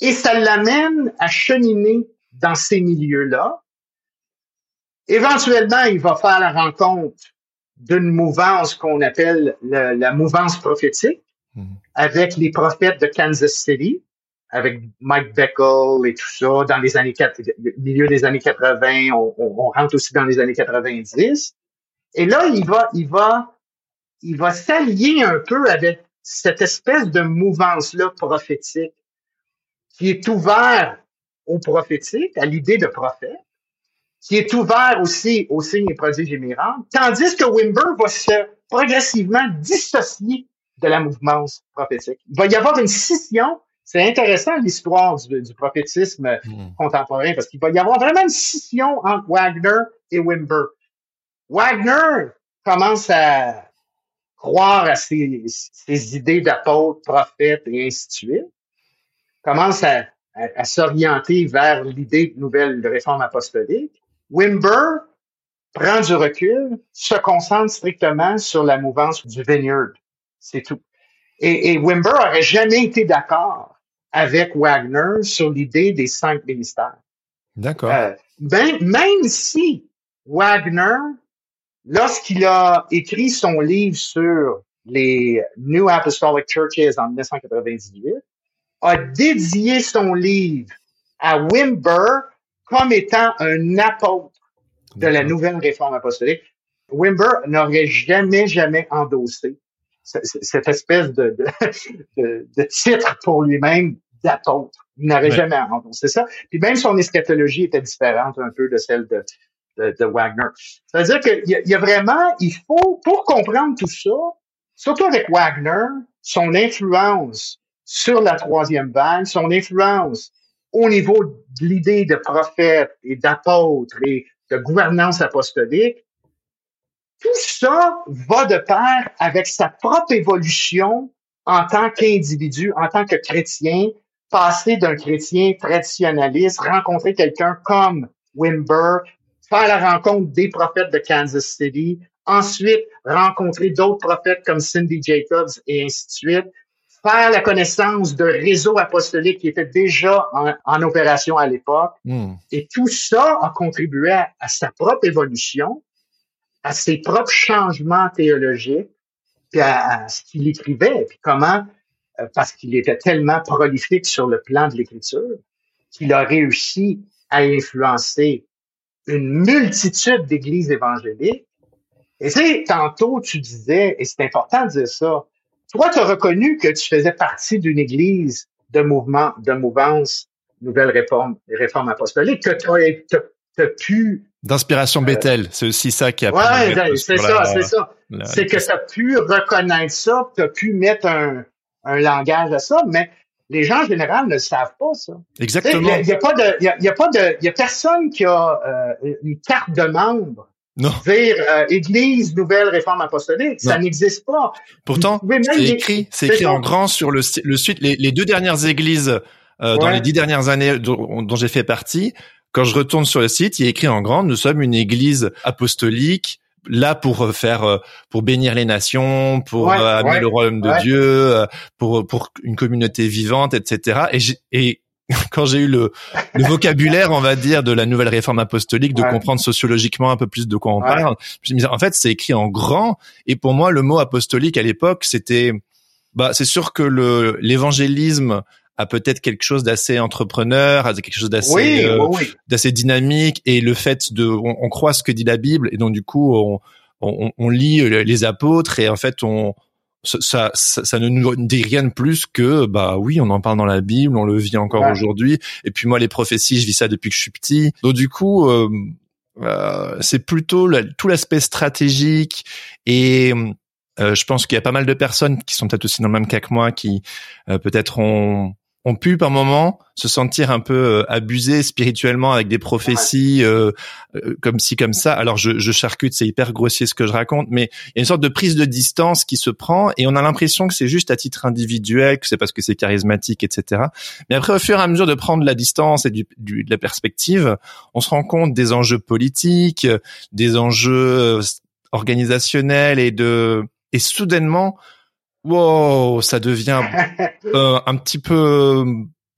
Et ça l'amène à cheminer dans ces milieux-là, Éventuellement, il va faire la rencontre d'une mouvance qu'on appelle la mouvance prophétique hmm. avec les prophètes de Kansas City, avec Mike Beckel et tout ça, dans les années milieu des années 80, on, on, rentre aussi dans les années 90. Et là, il va, il va, il va s'allier un peu avec cette espèce de mouvance-là prophétique qui est ouvert au prophétique, à l'idée de prophète, qui est ouvert aussi aux signes et prodiges et miracles, tandis que Wimber va se progressivement dissocier de la mouvance prophétique. Il va y avoir une scission. C'est intéressant l'histoire du, du, prophétisme hmm. contemporain parce qu'il va y avoir vraiment une scission entre Wagner et Wimber. Wagner commence à croire à ses, ses idées d'apôtre, prophète et ainsi de suite. Commence à, à, à s'orienter vers l'idée de nouvelle réforme apostolique. Wimber prend du recul, se concentre strictement sur la mouvance du vineyard. C'est tout. Et, et Wimber aurait jamais été d'accord avec Wagner sur l'idée des cinq ministères. D'accord. Euh, ben, même si Wagner, lorsqu'il a écrit son livre sur les New Apostolic Churches en 1998, a dédié son livre à Wimber comme étant un apôtre de la nouvelle réforme apostolique. Wimber n'aurait jamais, jamais endossé cette espèce de, de, de, titre pour lui-même d'apôtre. Il n'aurait jamais endossé ça. Puis même son eschatologie était différente un peu de celle de, de, Wagner. C'est-à-dire qu'il y, y, a vraiment, il faut, pour comprendre tout ça, surtout avec Wagner, son influence sur la troisième vague, son influence au niveau de l'idée de prophète et d'apôtre et de gouvernance apostolique, tout ça va de pair avec sa propre évolution en tant qu'individu, en tant que chrétien, passer d'un chrétien traditionnaliste, rencontrer quelqu'un comme Wimber, faire la rencontre des prophètes de Kansas City, ensuite rencontrer d'autres prophètes comme Cindy Jacobs et ainsi de suite, faire la connaissance de réseaux apostoliques qui étaient déjà en, opération à l'époque. Hmm. Et tout ça a contribué à, sa propre évolution, à ses propres changements théologiques, puis à, ce qu'il écrivait, puis comment, euh, parce qu'il était tellement prolifique sur le plan de l'écriture, qu'il a réussi à influencer une multitude d'églises évangéliques. Et c'est tantôt tu disais, et c'est important de dire ça, toi, tu as reconnu que tu faisais partie d'une église de mouvement, de mouvance, nouvelle réforme, réforme apostolique, que tu as, pu... D'inspiration euh, Bethel, c'est aussi ça qui a... Ouais, ben, c'est ça, c'est ça. C'est que tu as pu reconnaître ça, tu as pu mettre un, un langage à ça, mais Les gens en général ne le savent pas, ça. Exactement. Il n'y a, pas de, il y a, pas de, il y a personne qui a euh, une carte de membre. Non. Dire euh, Église Nouvelle Réforme Apostolique, ça n'existe pas. Pourtant, c'est écrit, c'est écrit en grand sur le, le suite. Les, les deux dernières églises euh, dans les dix dernières années dont, dont j'ai fait partie, quand je retourne sur le site, il est écrit en grand, nous sommes une église apostolique là pour euh, faire euh, pour bénir les nations, pour euh, amener le royaume de Dieu, pour pour une communauté vivante, etc. Et, et quand j'ai eu le, le, vocabulaire, on va dire, de la nouvelle réforme apostolique, de comprendre sociologiquement un peu plus de quoi on parle, je me disais, en fait, c'est écrit en grand. Et pour moi, le mot apostolique à l'époque, c'était, bah, c'est sûr que le l'évangélisme a peut-être quelque chose d'assez entrepreneur, a quelque chose d'assez euh, d'assez dynamique. Et le fait de on, croit ce que dit la Bible. Et donc du coup on, on, on lit les apôtres. Et en fait on ça, ça, ça, ne nous dit rien de plus que bah oui on en parle dans la Bible on le vit encore aujourd'hui. Et puis moi les prophéties je vis ça depuis que je suis petit. Donc du coup euh, euh c'est plutôt tout l'aspect stratégique et je pense qu'il y a pas mal de personnes qui sont peut-être aussi dans le même cas que moi qui peut-être ont ont pu par moment se sentir un peu euh, abusés spirituellement avec des prophéties euh, euh, comme ci comme ça. Alors je, je charcute, c'est hyper grossier ce que je raconte, mais il y a une sorte de prise de distance qui se prend et on a l'impression que c'est juste à titre individuel, que c'est parce que c'est charismatique, etc. Mais après, au fur et à mesure de prendre la distance et du, du, de la perspective, on se rend compte des enjeux politiques, des enjeux organisationnels et de et soudainement wow, ça devient euh, un petit peu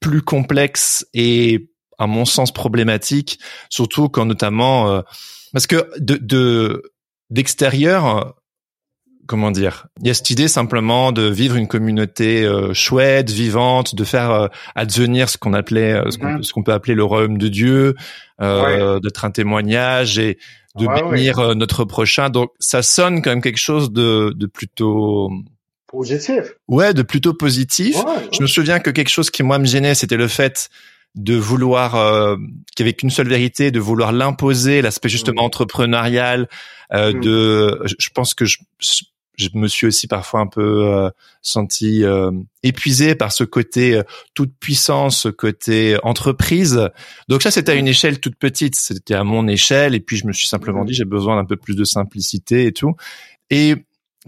plus complexe et à mon sens problématique, surtout quand notamment euh, parce que de d'extérieur, comment dire, il y a cette idée simplement de vivre une communauté euh, chouette, vivante, de faire advenir ce qu'on appelait mm-hmm. ce qu'on peut appeler le royaume de Dieu, d'être un témoignage et de bénir notre prochain. Donc ça sonne quand même quelque chose de, de plutôt Positif. Ouais, de plutôt positif. Je me souviens que quelque chose qui moi me gênait, c'était le fait de vouloir euh, qu'il n'y avait qu'une seule vérité, de vouloir l'imposer, l'aspect justement mm. entrepreneurial. Euh, mm. De, je pense que je, je me suis aussi parfois un peu euh, senti euh, épuisé par ce côté euh, toute puissance, ce côté entreprise. Donc ça, c'était à une mm. échelle toute petite, c'était à mon échelle, et puis je me suis simplement dit j'ai besoin d'un peu plus de simplicité et tout. Et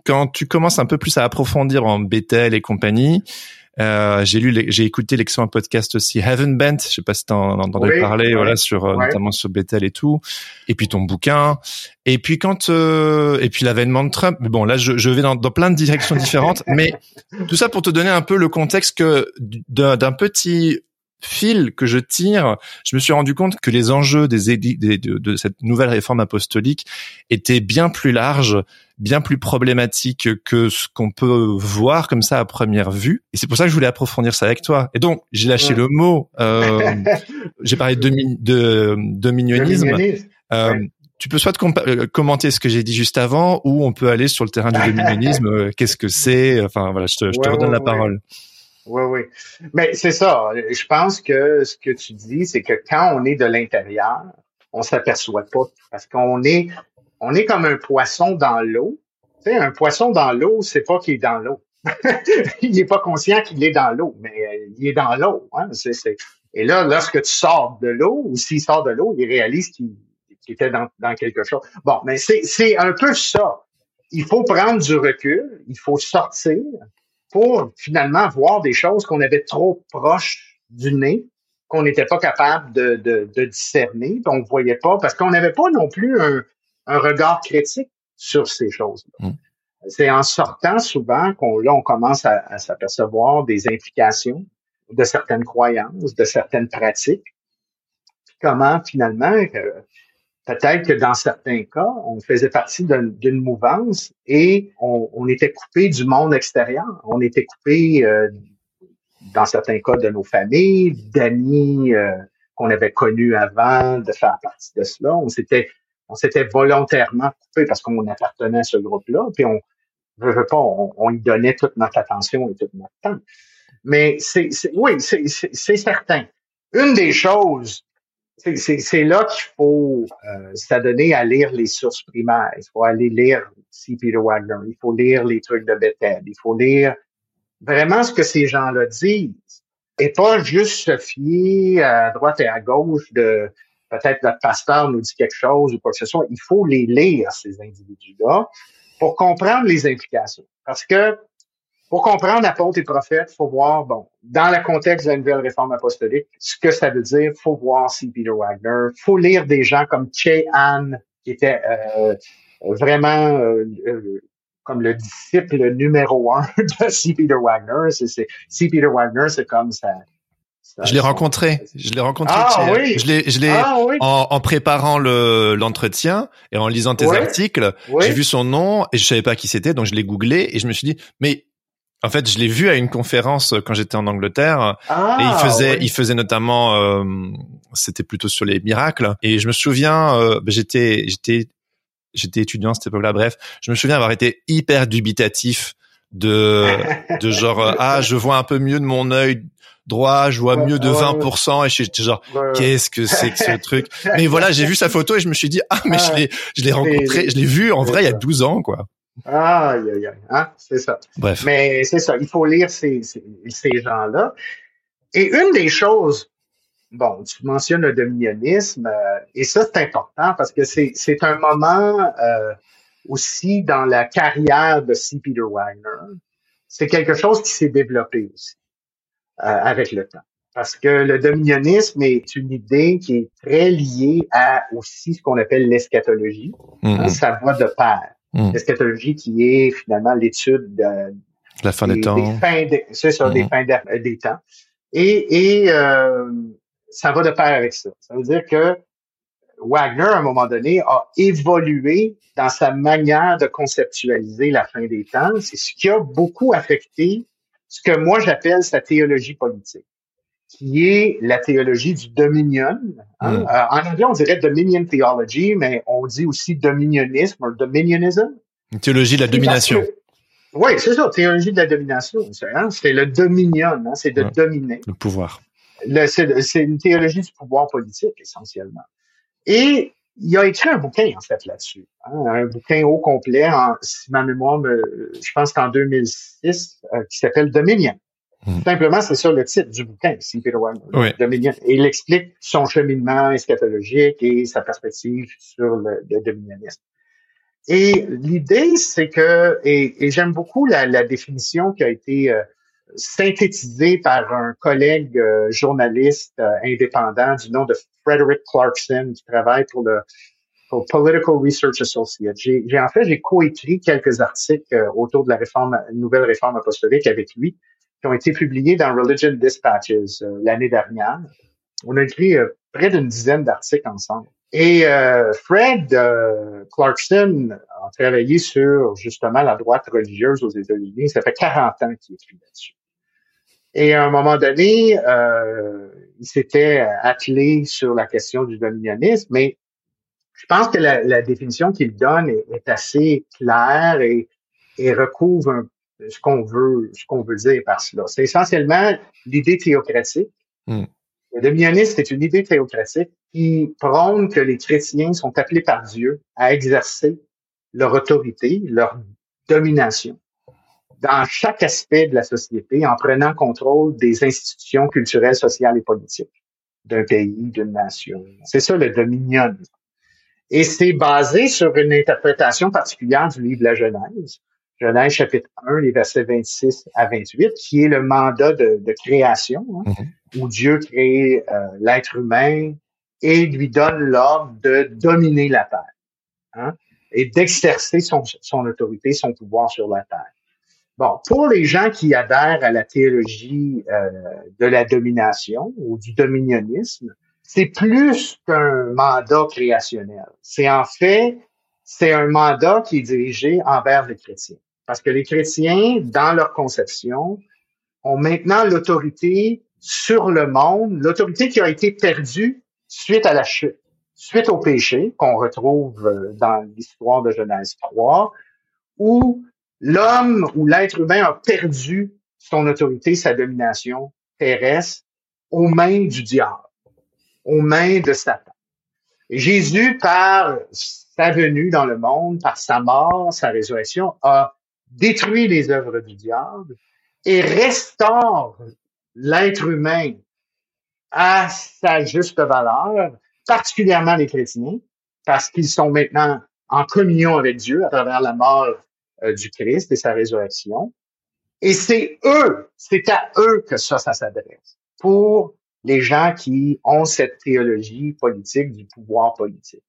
quand tu commences un peu plus à approfondir en Bethel et compagnie, euh, j'ai lu, j'ai écouté l'excellent podcast aussi Heaven Bent. Je sais pas si t'en as entendu parler, voilà, sur euh, notamment sur Bethel et tout. Et puis ton bouquin. Et puis quand, euh, et puis l'avènement de Trump. Mais bon, là, je, je vais dans, dans, plein de directions différentes. mais tout ça pour te donner un peu le contexte que d'un petit fil que je tire, je me suis rendu compte que les enjeux des, des de, de, cette nouvelle réforme apostolique étaient bien plus larges, bien plus problématiques que ce qu'on peut voir comme ça à première vue. Et c'est pour ça que je voulais approfondir ça avec toi. Et donc, j'ai lâché le mot. Euh, j'ai parlé de, de dominionnisme. Euh, Tu peux soit euh, commenter ce que j'ai dit juste avant, ou on peut aller sur le terrain du dominionnisme. Euh, qu'est-ce que c'est Enfin voilà, je te, je te redonne la parole. Oui, oui. Mais c'est ça. Je pense que ce que tu dis, c'est que quand on est de l'intérieur, on s'aperçoit pas parce qu'on est, on est comme un poisson dans l'eau. Tu sais, un poisson dans l'eau, c'est pas qu'il est dans l'eau. il n'est pas conscient qu'il est dans l'eau, mais il est dans l'eau. Hein? Et là, lorsque tu sors de l'eau, ou s'il sort de l'eau, il réalise qu'il était dans, dans quelque chose. Bon, mais c'est un peu ça. Il faut prendre du recul, il faut sortir, pour finalement voir des choses qu'on avait trop proches du nez, qu'on n'était pas capable de, de, de discerner, on ne voyait pas, parce qu'on n'avait pas non plus un, un, regard critique sur ces choses-là. Mm. C'est en sortant souvent qu'on là on commence à, à s'apercevoir des implications de certaines croyances, de certaines pratiques. Comment finalement euh, Peut-être que dans certains cas, on faisait partie d'une mouvance et on, était coupé du monde extérieur. On était coupé, euh, dans certains cas, de nos familles, d'amis euh, qu'on avait connus avant de faire partie de cela. On s'était on s'était volontairement coupé parce qu'on appartenait à ce groupe-là, puis on ne veut pas, on, y donnait toute notre attention et toute notre temps. Mais c'est, oui, c'est certain. Une des choses c'est là qu'il faut euh, s'adonner à lire les sources primaires. Il faut aller lire C. Peter Wagner. Il faut lire les trucs de Bethel. Il faut lire vraiment ce que ces gens-là disent. et pas juste se fier à droite et à gauche de peut-être notre pasteur nous dit quelque chose ou quoi que ce soit. Il faut les lire, ces individus-là, pour comprendre les implications. Parce que pour comprendre apôtre et prophète, il faut voir, bon, dans le contexte de la nouvelle réforme apostolique, ce que ça veut dire, faut voir C. Peter Wagner, faut lire des gens comme Che Han, qui était euh, vraiment euh, euh, comme le disciple numéro un de C. Peter Wagner. C'est, C. Peter Wagner, c'est comme ça. je l'ai rencontré, je l'ai rencontré. Ah, oui. Je l'ai, je l'ai ah, en, en, préparant le l'entretien et en lisant tes articles, j'ai vu son nom et je savais pas qui c'était, donc je l'ai googlé et je me suis dit, mais en fait, je l'ai vu à une conférence quand j'étais en Angleterre ah, et il faisait, il faisait notamment, euh, c'était plutôt sur les miracles. Et je me souviens, euh, ben, j'étais, j'étais, j'étais étudiant à cette époque-là. Bref, je me souviens avoir été hyper dubitatif de, de genre, euh, ah, je vois un peu mieux de mon œil droit, je vois mieux de 20% et je suis genre, qu'est-ce que c'est que ce truc? Mais voilà, j'ai vu sa photo et je me suis dit, ah, mais je l'ai, je l'ai rencontré, je l'ai vu en vrai il y a 12 ans, quoi. Ah, aïe, aïe, aïe. Hein? C'est ça. Bref. Mais c'est ça. Il faut lire ces, ces, ces gens-là. Et une des choses, bon, tu mentionnes le dominionnisme, euh, et ça, c'est important parce que c'est, c'est un moment euh, aussi dans la carrière de C. Peter Wagner. C'est quelque chose qui s'est développé aussi euh, avec le temps. Parce que le dominionnisme est une idée qui est très liée à aussi ce qu'on appelle l'eschatologie. Mm-hmm. ça va de pair. Mm. L'eschatologie qui est finalement l'étude de, la fin des, temps. c'est ça, des mm. fins des temps. Et, et euh, ça va de pair avec ça. Ça veut dire que Wagner, à un moment donné, a évolué dans sa manière de conceptualiser la fin des temps. C'est ce qui a beaucoup affecté ce que moi j'appelle sa théologie politique qui est la théologie du dominion. Hein. Mm. Euh, en anglais, on dirait dominion theology, mais on dit aussi dominionisme ou dominionism. Une théologie de la domination. oui, c'est ça, théologie de la domination. Hein, c'est le dominion, hein, c'est de dominer. Le pouvoir. c'est une théologie du pouvoir politique, essentiellement. Et il a écrit un bouquin, en fait, là-dessus. un bouquin au complet, en, si ma mémoire me, je pense qu'en 2006, euh, qui s'appelle Dominion. Hmm. Simplement, c'est ça le titre du bouquin, C. Peter Wagner, Dominion. Et il explique son cheminement eschatologique et sa perspective sur le, dominionisme. Et l'idée, c'est que, et, j'aime beaucoup la, définition qui a été euh, synthétisée par un collègue euh, journaliste euh, indépendant du nom de Frederick Clarkson, qui travaille pour le Political Research Associate. J'ai, en fait, j'ai coécrit quelques articles autour de la réforme, nouvelle réforme apostolique avec lui qui ont été publiés dans Religion Dispatches euh, l'année dernière. On a écrit euh, près d'une dizaine d'articles ensemble. Et euh, Fred Clarkson a travaillé sur justement la droite religieuse aux États-Unis. Ça fait 40 ans qu'il écrit là-dessus. Et à un moment donné, il s'était attelé sur la question du dominionnisme, mais je pense que la, définition qu'il donne est, assez claire et, et recouvre un, ce qu'on veut, ce qu'on veut dire par cela. C'est essentiellement l'idée théocratique. Hmm. Le dominianisme est une idée théocratique qui prône que les chrétiens sont appelés par Dieu à exercer leur autorité, leur domination dans chaque aspect de la société en prenant contrôle des institutions culturelles, sociales et politiques d'un pays, d'une nation. C'est ça le dominionisme. Et c'est basé sur une interprétation particulière du livre de la Genèse, Genèse chapitre 1, les versets 26 à 28, qui est le mandat de, création, hein, mhm. où Dieu crée euh, l'être humain et lui donne l'ordre de dominer la terre hein, et d'exercer son, son autorité, son pouvoir sur la terre. Bon, pour les gens qui adhèrent à la théologie euh, de la domination ou du dominionnisme, c'est plus qu'un mandat créationnel. C'est en fait, c'est un mandat qui est dirigé envers les chrétiens. Parce que les chrétiens, dans leur conception, ont maintenant l'autorité sur le monde, l'autorité qui a été perdue suite à la chute, suite au péché qu'on retrouve euh, dans l'histoire de Genèse 3, où l'homme ou l'être humain a perdu son autorité, sa domination terrestre aux mains du diable, aux mains de Satan. Jésus, par sa venue dans le monde, par sa mort, sa résurrection, a détruit les œuvres du diable et restaure l'être humain à sa juste valeur, particulièrement les chrétiens, parce qu'ils sont maintenant en communion avec Dieu à travers la mort euh, du Christ et sa résurrection. Et c'est eux, c'est à eux que ça, ça s'adresse. Pour les gens qui ont cette théologie politique du pouvoir politique.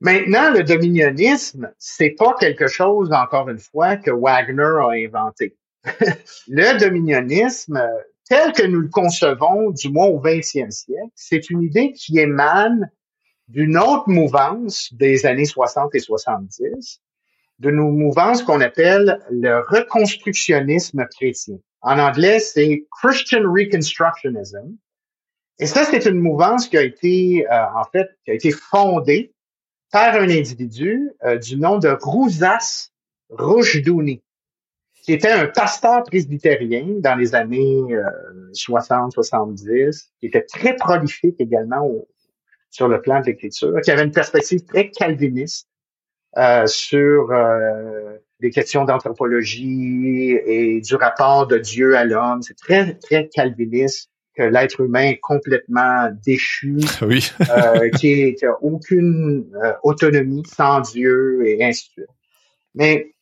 Maintenant, le dominionnisme, c'est pas quelque chose, encore une fois, que Wagner a inventé. le dominionnisme, tel que nous le concevons, du moins au 20e siècle, c'est une idée qui émane d'une autre mouvance des années 60 et 70, de nos mouvances qu'on appelle le reconstructionnisme chrétien. En anglais, c'est Christian Reconstructionism. Et ça, c'est une mouvance qui a été, euh, en fait, qui a été fondée par un individu euh, du nom de Rousas Roujdouni, qui était un pasteur presbytérien dans les années 60-70, euh, qui était très prolifique également sur le plan de l'écriture, qui avait une perspective très calviniste euh, sur des questions d'anthropologie et du rapport de Dieu à l'homme. C'est très, très calviniste que l'être humain est complètement déchu, oui. euh, qui n'a aucune euh, autonomie sans Dieu et ainsi de suite. Mais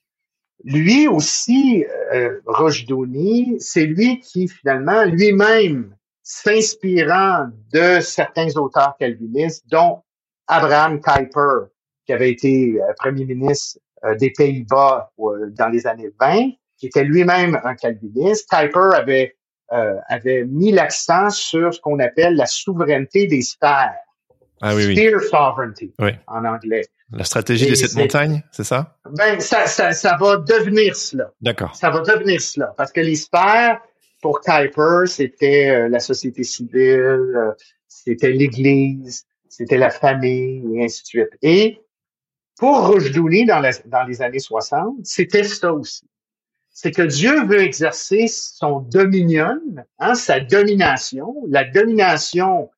lui aussi, euh, Rojdoni, c'est lui qui finalement, lui-même, s'inspirant de certains auteurs calvinistes, dont Abraham Kuyper, qui avait été euh, premier ministre euh, des Pays-Bas dans les années 20, qui était lui-même un calviniste. Kuyper avait euh, avait mis l'accent sur ce qu'on appelle la souveraineté des sphères. Ah oui, Sphere sovereignty en anglais. La stratégie de cette montagne, c'est ça? Ben, ça, ça, ça va devenir cela. D'accord. Ça va devenir cela. Parce que les sphères, pour Kuiper, c'était euh, la société civile, euh, c'était l'Église, c'était la famille, et ainsi de suite. Et pour Roujdouni, dans, dans les années 60, c'était ça aussi c'est que Dieu veut exercer son dominion, hein, sa domination. La domination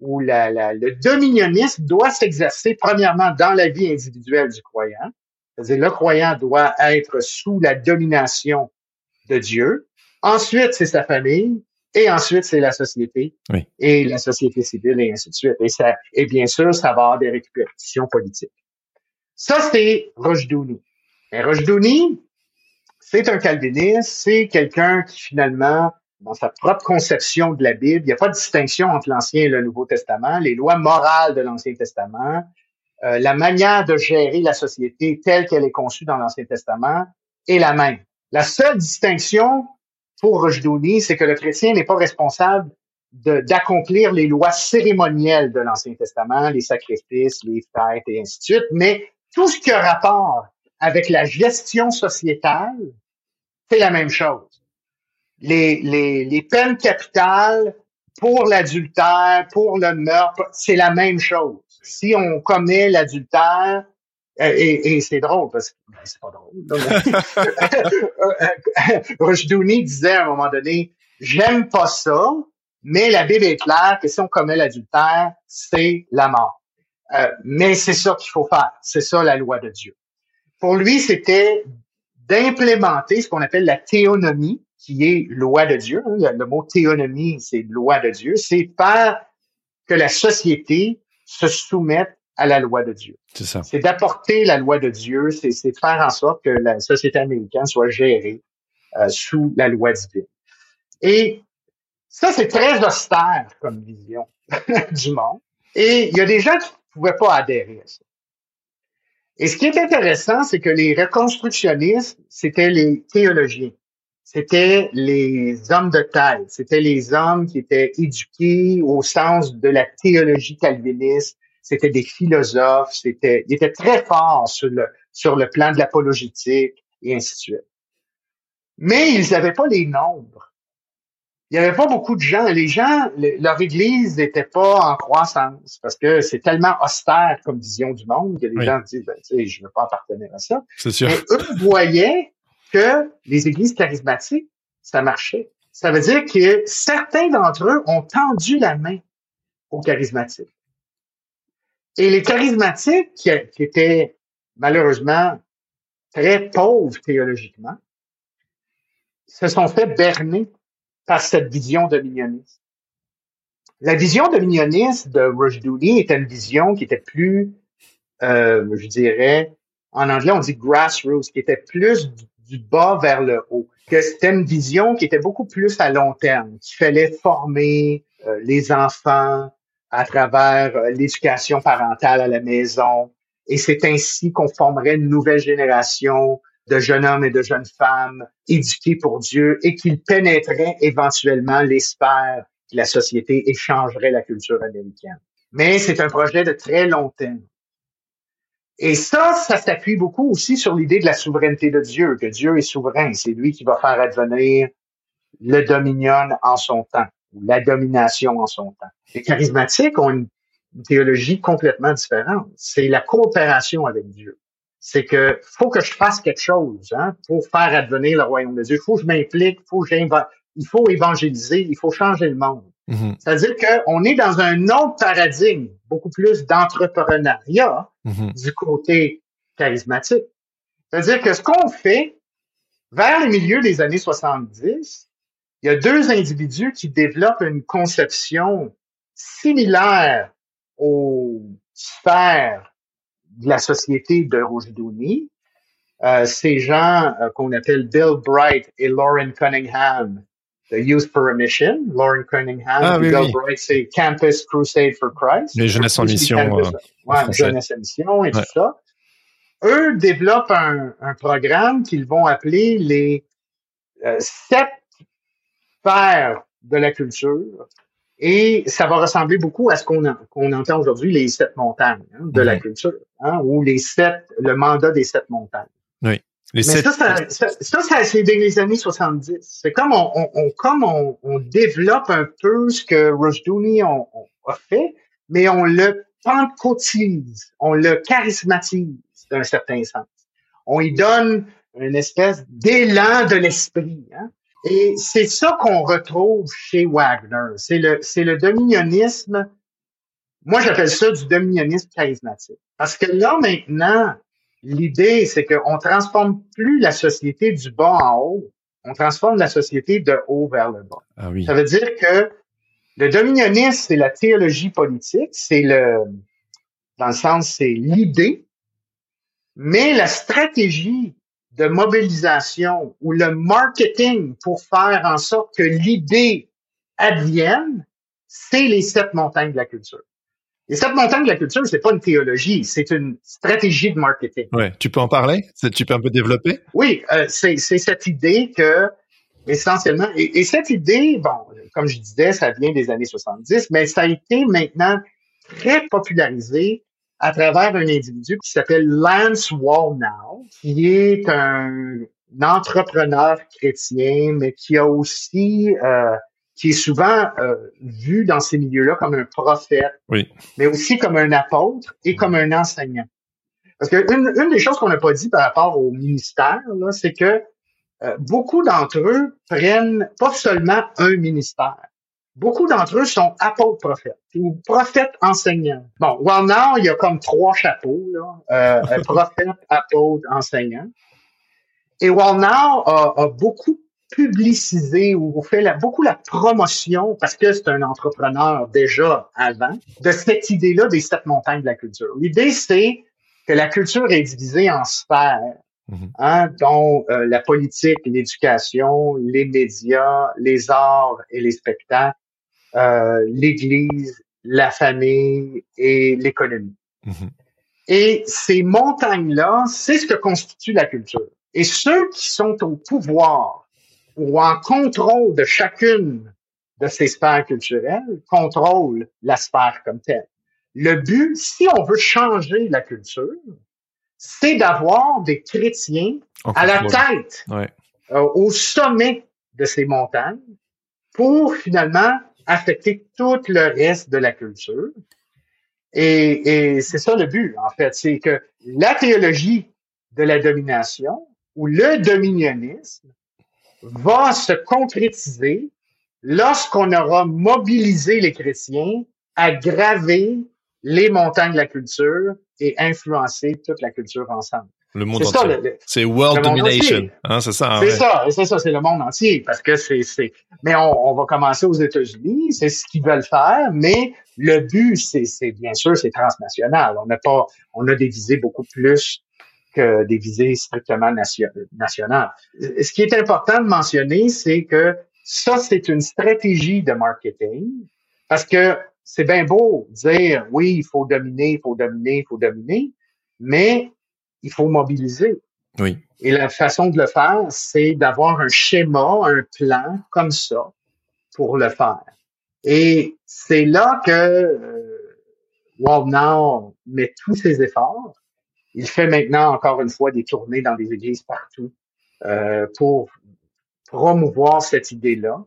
ou la, le dominionnisme doit s'exercer premièrement dans la vie individuelle du croyant. C'est-à-dire le croyant doit être sous la domination de Dieu. Ensuite, c'est sa famille. Et ensuite, c'est la société. Et la société civile et ainsi de suite. Et, ça, et bien sûr, ça va avoir des récupérations politiques. Ça, c'est Rojdouni. Et Rojdouni, c'est un calviniste, c'est quelqu'un qui finalement, dans sa propre conception de la Bible, il n'y a pas de distinction entre l'Ancien et le Nouveau Testament, les lois morales de l'Ancien Testament, euh, la manière de gérer la société telle qu'elle est conçue dans l'Ancien Testament est la même. La seule distinction pour Rojdouni, c'est que le chrétien n'est pas responsable d'accomplir les lois cérémonielles de l'Ancien Testament, les sacrifices, les fêtes et ainsi de suite, mais tout ce qui a rapport avec la gestion sociétale, c'est la même chose. Les, les, les peines capitales pour l'adultère, pour le meurtre, c'est la même chose. Si on commet l'adultère, euh, et, et c'est drôle parce que ben, c'est pas drôle. Rochdouni disait à un moment donné, j'aime pas ça, mais la Bible est claire que si on commet l'adultère, c'est la mort. Euh, mais c'est ça qu'il faut faire. C'est ça la loi de Dieu. Pour lui, c'était d'implémenter ce qu'on appelle la théonomie, qui est loi de Dieu. Hein. Le, mot théonomie, c'est loi de Dieu. C'est faire que la société se soumette à la loi de Dieu. C'est ça. C'est d'apporter la loi de Dieu, c'est de faire en sorte que la société américaine soit gérée euh, sous la loi divine. Et ça, c'est très austère comme vision du monde. Et il y a des gens qui ne pouvaient pas adhérer à ça. Et ce qui est intéressant, c'est que les reconstructionnistes, c'était les théologiens. C'était les hommes de taille. C'était les hommes qui étaient éduqués au sens de la théologie calviniste. C'était des philosophes. C'était, ils étaient très forts sur le, sur le plan de l'apologétique et ainsi de suite. Mais ils n'avaient pas les nombres il n'y avait pas beaucoup de gens. Les gens, leur église n'était pas en croissance parce que c'est tellement austère comme vision du monde que les gens disent, ben, tu sais, je ne veux pas appartenir à ça. C'est sûr. Mais eux voyaient que les églises charismatiques, ça marchait. Ça veut dire que certains d'entre eux ont tendu la main aux charismatiques. Et les charismatiques, qui, qui étaient malheureusement très pauvres théologiquement, se sont fait berner par cette vision dominioniste. La vision dominioniste de Rushduni était une vision qui était plus, euh, je dirais, en anglais on dit grassroots, qui était plus du, bas vers le haut. C'était une vision qui était beaucoup plus à long terme, qu'il fallait former euh, les enfants à travers euh, l'éducation parentale à la maison. Et c'est ainsi qu'on formerait une nouvelle génération de jeunes hommes et de jeunes femmes éduqués pour Dieu et qu'ils pénétreraient éventuellement les sphères de la société et changeraient la culture américaine. Mais c'est un projet de très long terme. Et ça, ça s'appuie beaucoup aussi sur l'idée de la souveraineté de Dieu, que Dieu est souverain. C'est lui qui va faire advenir le dominion en son temps, ou la domination en son temps. Les charismatiques ont une, une théologie complètement différente. C'est la coopération avec Dieu c'est que faut que je fasse quelque chose hein, pour faire advenir le royaume de Dieu. Il faut que je m'implique, faut que il faut évangéliser, il faut changer le monde. Mm-hmm. C'est-à-dire qu'on est dans un autre paradigme, beaucoup plus d'entrepreneuriat mm-hmm. du côté charismatique. C'est-à-dire que ce qu'on fait, vers le milieu des années 70, il y a deux individus qui développent une conception similaire aux sphères de la société de Rougedoni. Euh, ces gens euh, qu'on appelle Bill Bright et Lauren Cunningham, de Youth for a Mission. Lauren Cunningham, ah, Bill Bright, c'est Campus Crusade for Christ. Les jeunesses en mission. Campus, euh, ouais, jeunesse en mission et tout ça. Eux développent un, un programme qu'ils vont appeler les euh, sept pères de la culture et ça va ressembler beaucoup à ce qu'on entend aujourd'hui, les sept montagnes hein, de la culture, hein, ou les sept, le mandat des sept montagnes. Oui. Les Mais ça, ça, ça, c'est dans les années 70. C'est comme on, on, comme on, on, développe un peu ce que Rushduni a fait, mais on le pentecôtise, on le charismatise d'un certain sens. On y donne une espèce d'élan de l'esprit. Hein? Et c'est ça qu'on retrouve chez Wagner. C'est le, c'est le dominionnisme. Moi, j'appelle ça du dominionnisme charismatique. Parce que là, maintenant, l'idée, c'est qu'on transforme plus la société du bas en haut. On transforme la société de haut vers le bas. Ah oui. Ça veut dire que le dominionnisme, c'est la théologie politique, c'est le, dans le sens, c'est l'idée, mais la stratégie de mobilisation ou le marketing pour faire en sorte que l'idée advienne, c'est les sept montagnes de la culture. Les sept montagnes de la culture, c'est pas une théologie, c'est une stratégie de marketing. Ouais, tu peux en parler? Tu peux un peu développer? Oui, euh, c'est cette idée que essentiellement, et, et, cette idée, bon, comme je disais, ça vient des années 70, mais ça a été maintenant très popularisé à travers un individu qui s'appelle Lance Wallnau, qui est un, entrepreneur chrétien, mais qui a aussi, euh, qui est souvent euh, vu dans ces milieux-là comme un prophète, oui. mais aussi comme un apôtre et comme un enseignant. Parce que une, une des choses qu'on n'a pas dit par rapport au ministère, c'est que euh, beaucoup d'entre eux prennent pas seulement un ministère, beaucoup d'entre eux sont apôtres prophètes ou prophètes enseignants. Bon, now, il y a comme trois chapeaux, là, euh, prophète, apôtre, enseignant. Et Wallnau a, a beaucoup publicisé ou fait la, beaucoup la promotion, parce que c'est un entrepreneur déjà avant, de cette idée-là des sept montagnes de la culture. L'idée, c'est que la culture est divisée en sphères, mm-hmm. hein, dont euh, la politique, l'éducation, les médias, les arts et les spectacles, euh, l'Église, la famille et l'économie. Mhm. Et ces montagnes-là, c'est ce que constitue la culture. Et ceux qui sont au pouvoir ou en contrôle de chacune de ces sphères culturelles contrôlent la sphère comme telle. Le but, si on veut changer la culture, c'est d'avoir des chrétiens à la tête, euh, au sommet de ces montagnes, pour finalement affecter tout le reste de la culture. Et, c'est ça le but, en fait, c'est que la théologie de la domination ou le dominionnisme va se concrétiser lorsqu'on aura mobilisé les chrétiens à graver les montagnes de la culture et influencer toute la culture ensemble. Le monde entier. C'est world domination, hein, c'est ça. C'est ça, c'est ça, c'est le monde entier, parce que c'est, c'est. Mais on, on, va commencer aux États-Unis, c'est ce qu'ils veulent faire, mais le but, c'est, c'est bien sûr, c'est transnational. On n'a pas, on a des visées beaucoup plus que des visées strictement nationales. Ce qui est important de mentionner, c'est que ça, c'est une stratégie de marketing, parce que c'est bien beau dire oui, il faut dominer, il faut dominer, il faut dominer, mais il faut mobiliser. Oui. Et la façon de le faire, c'est d'avoir un schéma, un plan comme ça pour le faire. Et c'est là que euh, Now met tous ses efforts. Il fait maintenant encore une fois des tournées dans des églises partout euh, pour promouvoir cette idée-là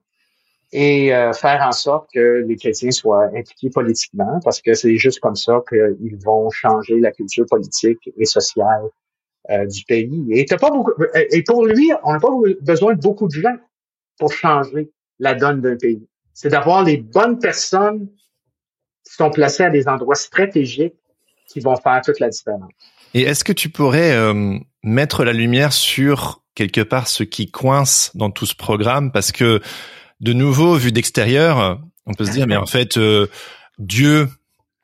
et euh, faire en sorte que les chrétiens soient impliqués politiquement, parce que c'est juste comme ça qu'ils vont changer la culture politique et sociale euh, du pays. Et, pas beaucoup, et pour lui, on n'a pas besoin de beaucoup de gens pour changer la donne d'un pays. C'est d'avoir les bonnes personnes qui sont placées à des endroits stratégiques qui vont faire toute la différence. Et est-ce que tu pourrais euh, mettre la lumière sur quelque part ce qui coince dans tout ce programme? Parce que de nouveau, vu d'extérieur, on peut se dire, mais en fait, euh, Dieu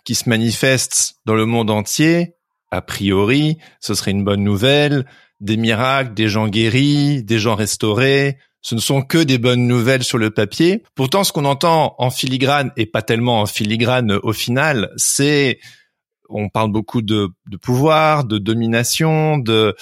qui se manifeste dans le monde entier, a priori, ce serait une bonne nouvelle. Des miracles, des gens guéris, des gens restaurés, ce ne sont que des bonnes nouvelles sur le papier. Pourtant, ce qu'on entend en filigrane, et pas tellement en filigrane au final, c'est, on parle beaucoup de, de pouvoir, de domination, de,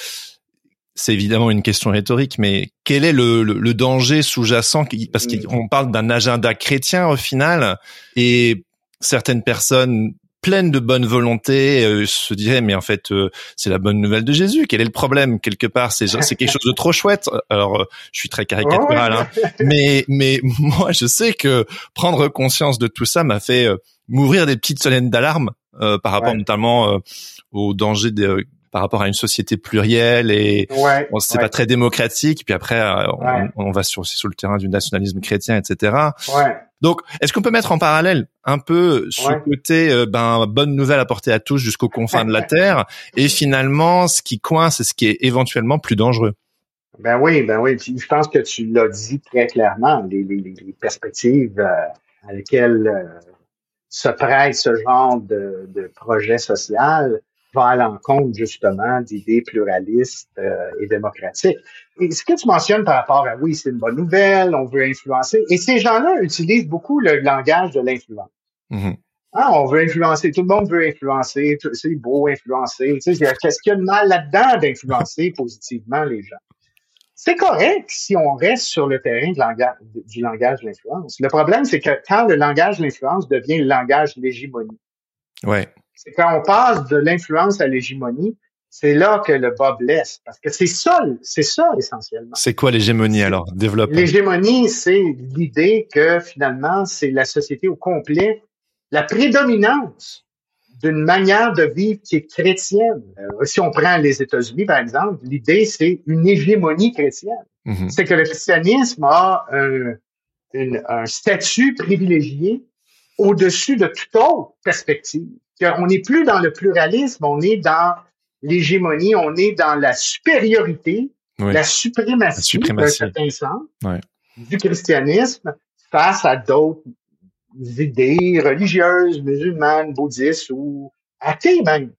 c'est évidemment une question rhétorique, mais quel est le, le, danger sous-jacent Parce qu'on parle d'un agenda chrétien au final, et certaines personnes pleines de bonne volonté euh, se diraient mais en fait euh, c'est la bonne nouvelle de Jésus. Quel est le problème quelque part? C'est c'est quelque chose de trop chouette. Alors euh, je suis très caricatural, hein, mais mais moi je sais que prendre conscience de tout ça m'a fait m'ouvrir des petites solennes d'alarme par rapport notamment au danger de par rapport à une société plurielle et ouais, c'est pas très démocratique. Puis après, euh, on, on, va sur sur le terrain du nationalisme chrétien, etc. Donc, est-ce qu'on peut mettre en parallèle un peu ce côté euh, ben bonne nouvelle apportée à tous jusqu'aux confins de la terre et finalement ce qui coince et ce qui est éventuellement plus dangereux? Ben oui, ben oui. je pense que tu l'as dit très clairement, les, les, les perspectives euh, à lesquelles se prête ce genre de, de projet social va à l'encontre justement d'idées pluralistes euh, et démocratiques. Et ce que tu mentionnes par rapport à oui, c'est une bonne nouvelle, on veut influencer, et ces gens-là utilisent beaucoup le langage de l'influence. Mm-hmm. Ah, on veut influencer, tout le monde veut influencer, c'est beau influencer. Tu sais, qu'est-ce qu'il y a de mal là-dedans d'influencer positivement les gens? C'est correct si on reste sur le terrain de langage, du langage de l'influence. Le problème, c'est que quand le langage de l'influence devient le langage de l'hégémonie, ouais c'est quand on passe de l'influence à l'hégémonie, c'est là que le bas blesse. Parce que c'est ça, c'est ça essentiellement. C'est quoi l'hégémonie alors? Développe. L'hégémonie, c'est l'idée que finalement, c'est la société au complet, la prédominance d'une manière de vivre qui est chrétienne. Euh, si on prend les États-Unis, par exemple, l'idée, c'est une hégémonie chrétienne. Mm-hmm. C'est que le christianisme a un, un statut privilégié au-dessus de toute autre perspective on n'est plus dans le pluralisme, on est dans l'hégémonie, on est dans la supériorité, la suprématie, d'un certain sens du christianisme face à d'autres idées religieuses, musulmanes, bouddhistes ou athées même.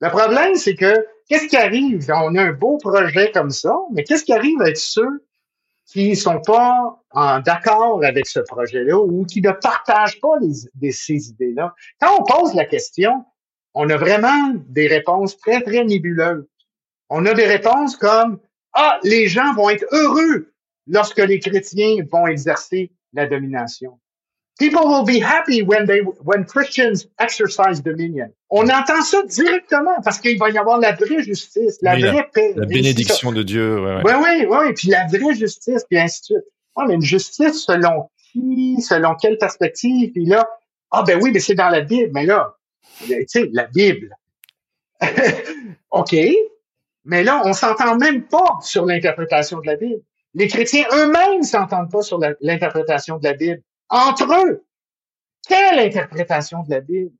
Le problème, c'est que qu'est-ce qui arrive? On a un beau projet comme ça, mais qu'est-ce qui arrive avec ceux qui sont pas en d'accord avec ce projet-là ou qui ne partagent pas les, ces idées-là. Quand on pose la question, on a vraiment des réponses très, très nébuleuses. On a des réponses comme Ah, les gens vont être heureux lorsque les chrétiens vont exercer la domination. People will be happy when they when Christians exercise dominion. On entend ça directement parce qu'il va y avoir la vraie justice, la vraie paix. La bénédiction de Dieu. Ouais. oui, oui, puis la vraie justice, puis ainsi de suite. Ouais, mais une justice selon qui, selon quelle perspective, puis là, ah ben oui, mais c'est dans la Bible, mais là, tu sais, la Bible. OK, mais là, on s'entend même pas sur l'interprétation de la Bible. Les chrétiens eux-mêmes s'entendent pas sur l'interprétation de la Bible entre eux. Quelle interprétation de la Bible?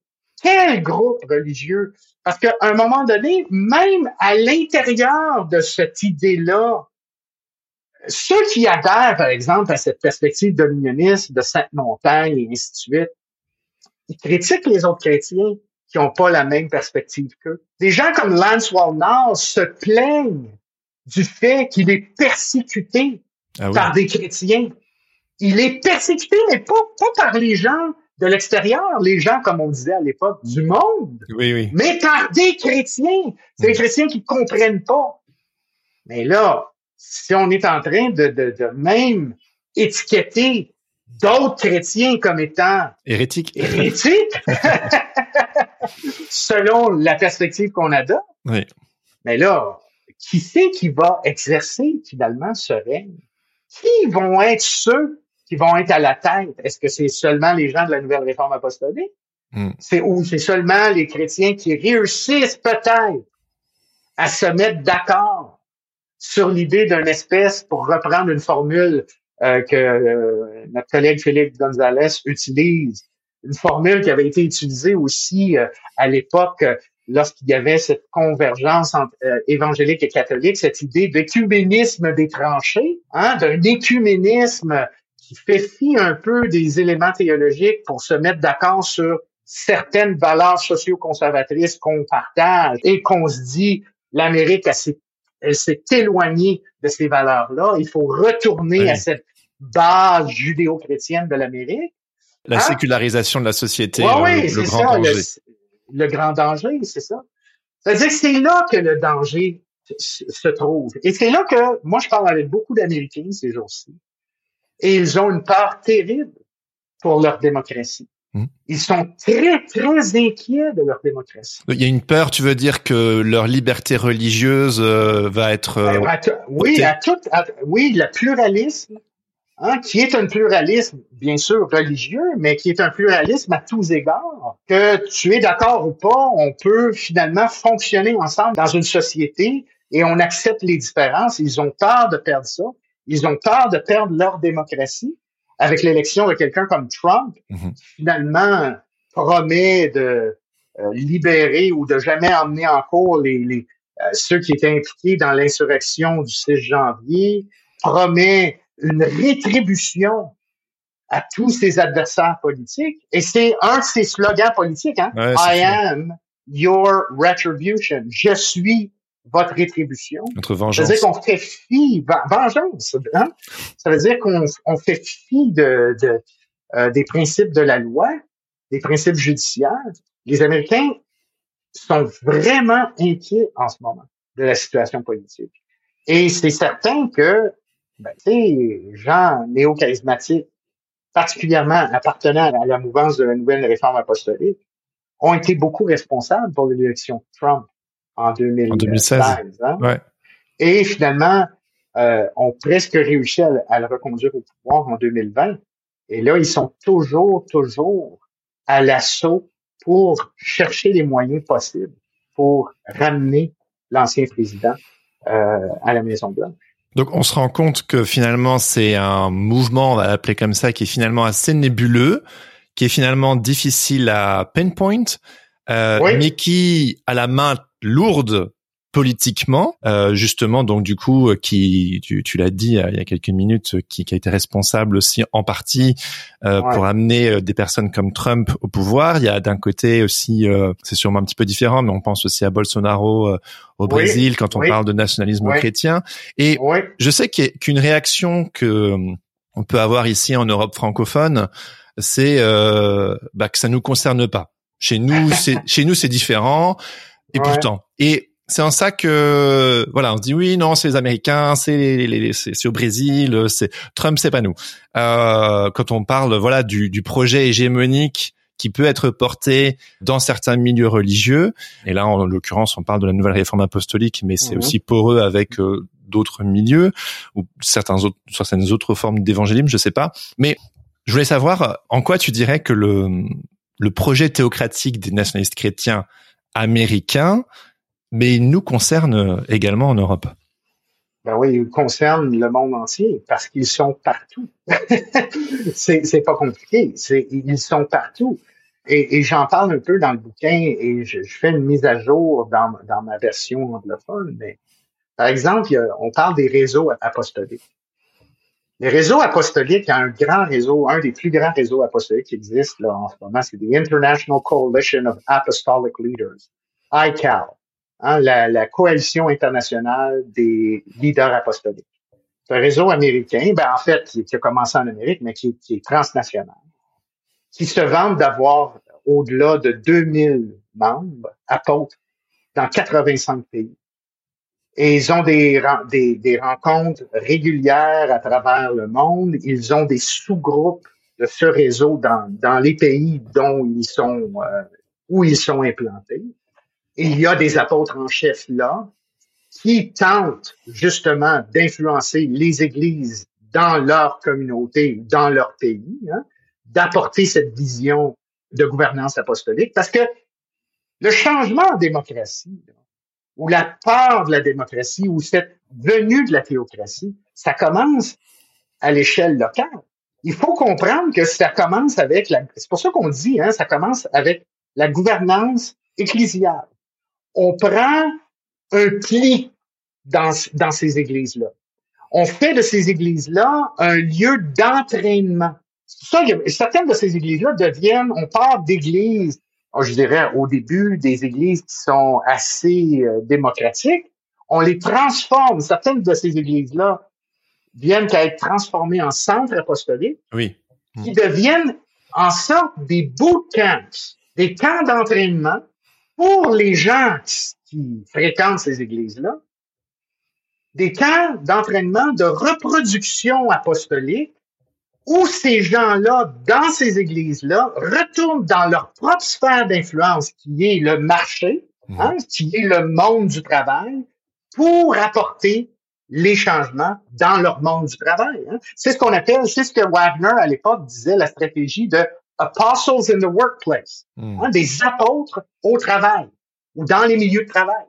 quel groupe religieux? Parce qu'à un moment donné, même à l'intérieur de cette idée-là, ceux qui adhèrent, par exemple, à cette perspective dominioniste de Sainte-Montagne et ainsi de suite, ils critiquent les autres chrétiens qui n'ont pas la même perspective qu'eux. Des gens comme Lance Wallnall se plaignent du fait qu'il est persécuté ah par des chrétiens. Il est persécuté, mais pas, pas par les gens de l'extérieur, les gens, comme on disait à l'époque, du monde, oui, oui. mais par des chrétiens. C'est des mm. chrétiens qui ne comprennent pas. Mais là, si on est en train de, de, de même étiqueter d'autres chrétiens comme étant hérétiques, hérétiques selon la perspective qu'on adopte, oui. mais là, qui c'est qui va exercer finalement ce règne? Qui vont être ceux qui vont être à la tête? Est-ce que c'est seulement les gens de la nouvelle réforme apostolique? Hmm. C'est ou c'est seulement les chrétiens qui réussissent peut-être à se mettre d'accord sur l'idée d'une espèce, pour reprendre une formule euh, que euh, notre collègue Philippe Gonzalez utilise, une formule qui avait été utilisée aussi euh, à l'époque lorsqu'il y avait cette convergence entre évangélique et catholique, cette idée d'écuménisme des tranchées, hein, d'un écuménisme qui fait fi un peu des éléments théologiques pour se mettre d'accord sur certaines valeurs socio-conservatrices qu'on partage et qu'on se dit l'Amérique elle s'est éloignée de ces valeurs-là. Il faut retourner à cette base judéo-chrétienne de l'Amérique. La hein? sécularisation de la société, oui, le, grand ça, danger. Le, grand danger, c'est ça. C'est-à-dire que c'est là que le danger se trouve. Et c'est là que, moi, je parle avec beaucoup d'Américains ces jours-ci, et ils ont une peur terrible pour leur démocratie. Hmm. Ils sont très, très inquiets de leur démocratie. Il y a une peur, tu veux dire que leur liberté religieuse euh, va être... Euh, oui, à tout, oui, le pluralisme, hein, qui est un pluralisme, bien sûr, religieux, mais qui est un pluralisme à tous égards. Que tu es d'accord ou pas, on peut finalement fonctionner ensemble dans une société et on accepte les différences. Ils ont peur de perdre ça. Ils ont peur de perdre leur démocratie avec l'élection de quelqu'un comme Trump, mhm. qui finalement promet de euh, libérer ou de jamais emmener en cours les, les euh, ceux qui étaient impliqués dans l'insurrection du 6 janvier, promet une rétribution à tous ses adversaires politiques. Et c'est un de ses slogans politiques, hein? I am your retribution. Je suis votre rétribution. Notre vengeance. Ça veut dire qu'on fait fi, vengeance, hein? Ça veut dire qu'on on fait fi de, de euh, des principes de la loi, des principes judiciaires. Les Américains sont vraiment inquiets en ce moment de la situation politique. Et c'est certain que, ben, tu sais, gens néo-charismatiques, particulièrement appartenant à la mouvance de la nouvelle réforme apostolique, ont été beaucoup responsables pour l'élection de Trump en, 2016. Hein? Et finalement, euh, ont presque réussi à, le reconduire au pouvoir en 2020. Et là, ils sont toujours, toujours à l'assaut pour chercher les moyens possibles pour ramener l'ancien président euh, à la Maison Blanche. Donc on se rend compte que finalement c'est un mouvement, on va l'appeler comme ça, qui est finalement assez nébuleux, qui est finalement difficile à pinpoint, euh, mais qui a la main lourde politiquement, euh, justement, donc du coup, euh, qui, tu, tu l'as dit euh, il y a quelques minutes, qui, qui, a été responsable aussi en partie pour amener des personnes comme Trump au pouvoir. Il y a d'un côté aussi, c'est sûrement un petit peu différent, mais on pense aussi à Bolsonaro au Brésil quand on parle de nationalisme chrétien. Et je sais qu'une réaction que on peut avoir ici en Europe francophone, c'est bah, que ça nous concerne pas. Chez nous, c'est chez nous c'est différent. Et pourtant, et c'est en ça que voilà, on se dit oui, non, c'est les Américains, c'est les, les, c'est au Brésil, c'est Trump, c'est pas nous. Euh, quand on parle voilà du, du projet hégémonique qui peut être porté dans certains milieux religieux, et là en l'occurrence on parle de la nouvelle réforme apostolique, mais c'est mhm. aussi poreux avec euh, d'autres milieux ou certains autres, certaines autres formes d'évangélisme, je sais pas. Mais je voulais savoir en quoi tu dirais que le le projet théocratique des nationalistes chrétiens américain, mais il nous concerne également en Europe. Ben oui, il concerne le monde entier parce qu'ils sont partout. c'est, pas compliqué. Ils sont partout. Et, j'en parle un peu dans le bouquin et je, fais une mise à jour dans, dans ma version anglophone. Mais par exemple, on parle des réseaux apostoliques. Les réseaux apostoliques, il y a un grand réseau, un des plus grands réseaux apostoliques qui existent là, en ce moment, c'est the International Coalition of Apostolic Leaders, ICAL, hein, la, la, coalition internationale des leaders apostoliques. C'est un réseau américain, ben, en fait, qui, a commencé en Amérique, mais qui, qui est transnational, qui se vante d'avoir au-delà de 2000 membres apôtres dans 85 pays. Et ils ont des, des, des, rencontres régulières à travers le monde. Ils ont des sous-groupes de ce réseau dans, dans les pays dont ils sont, euh, où ils sont implantés. Et il y a des apôtres en chef là qui tentent justement d'influencer les églises dans leur communauté, dans leur pays, hein, d'apporter cette vision de gouvernance apostolique. Parce que le changement en démocratie, ou la peur de la démocratie, ou cette venue de la théocratie, ça commence à l'échelle locale. Il faut comprendre que ça commence avec la, c'est pour ça qu'on dit, hein, ça commence avec la gouvernance ecclésiale. On prend un pli dans, dans ces églises-là. On fait de ces églises-là un lieu d'entraînement. Ça, certaines de ces églises-là deviennent, on part d'églises je dirais, au début, des églises qui sont assez euh, démocratiques, on les transforme. Certaines de ces églises-là viennent à être transformées en centres apostoliques, oui. qui deviennent en sorte des bootcamps, des camps d'entraînement pour les gens qui fréquentent ces églises-là, des camps d'entraînement de reproduction apostolique où ces gens-là, dans ces églises-là, retournent dans leur propre sphère d'influence, qui est le marché, mhm. hein, qui est le monde du travail, pour apporter les changements dans leur monde du travail. Hein. C'est ce qu'on appelle, c'est ce que Wagner à l'époque disait, la stratégie de apostles in the workplace, mhm. hein, des apôtres au travail ou dans les milieux de travail.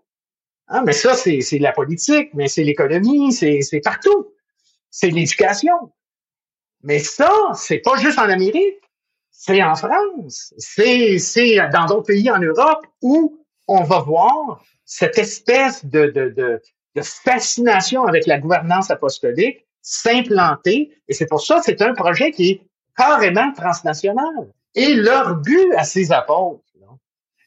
Hein, mais ça, c'est la politique, mais c'est l'économie, c'est partout. C'est l'éducation. Mais ça, c'est pas juste en Amérique, c'est en France, c'est c'est dans d'autres pays en Europe où on va voir cette espèce de, de, de, de fascination avec la gouvernance apostolique s'implanter. Et c'est pour ça que c'est un projet qui est carrément transnational. Et leur but à ces apôtres,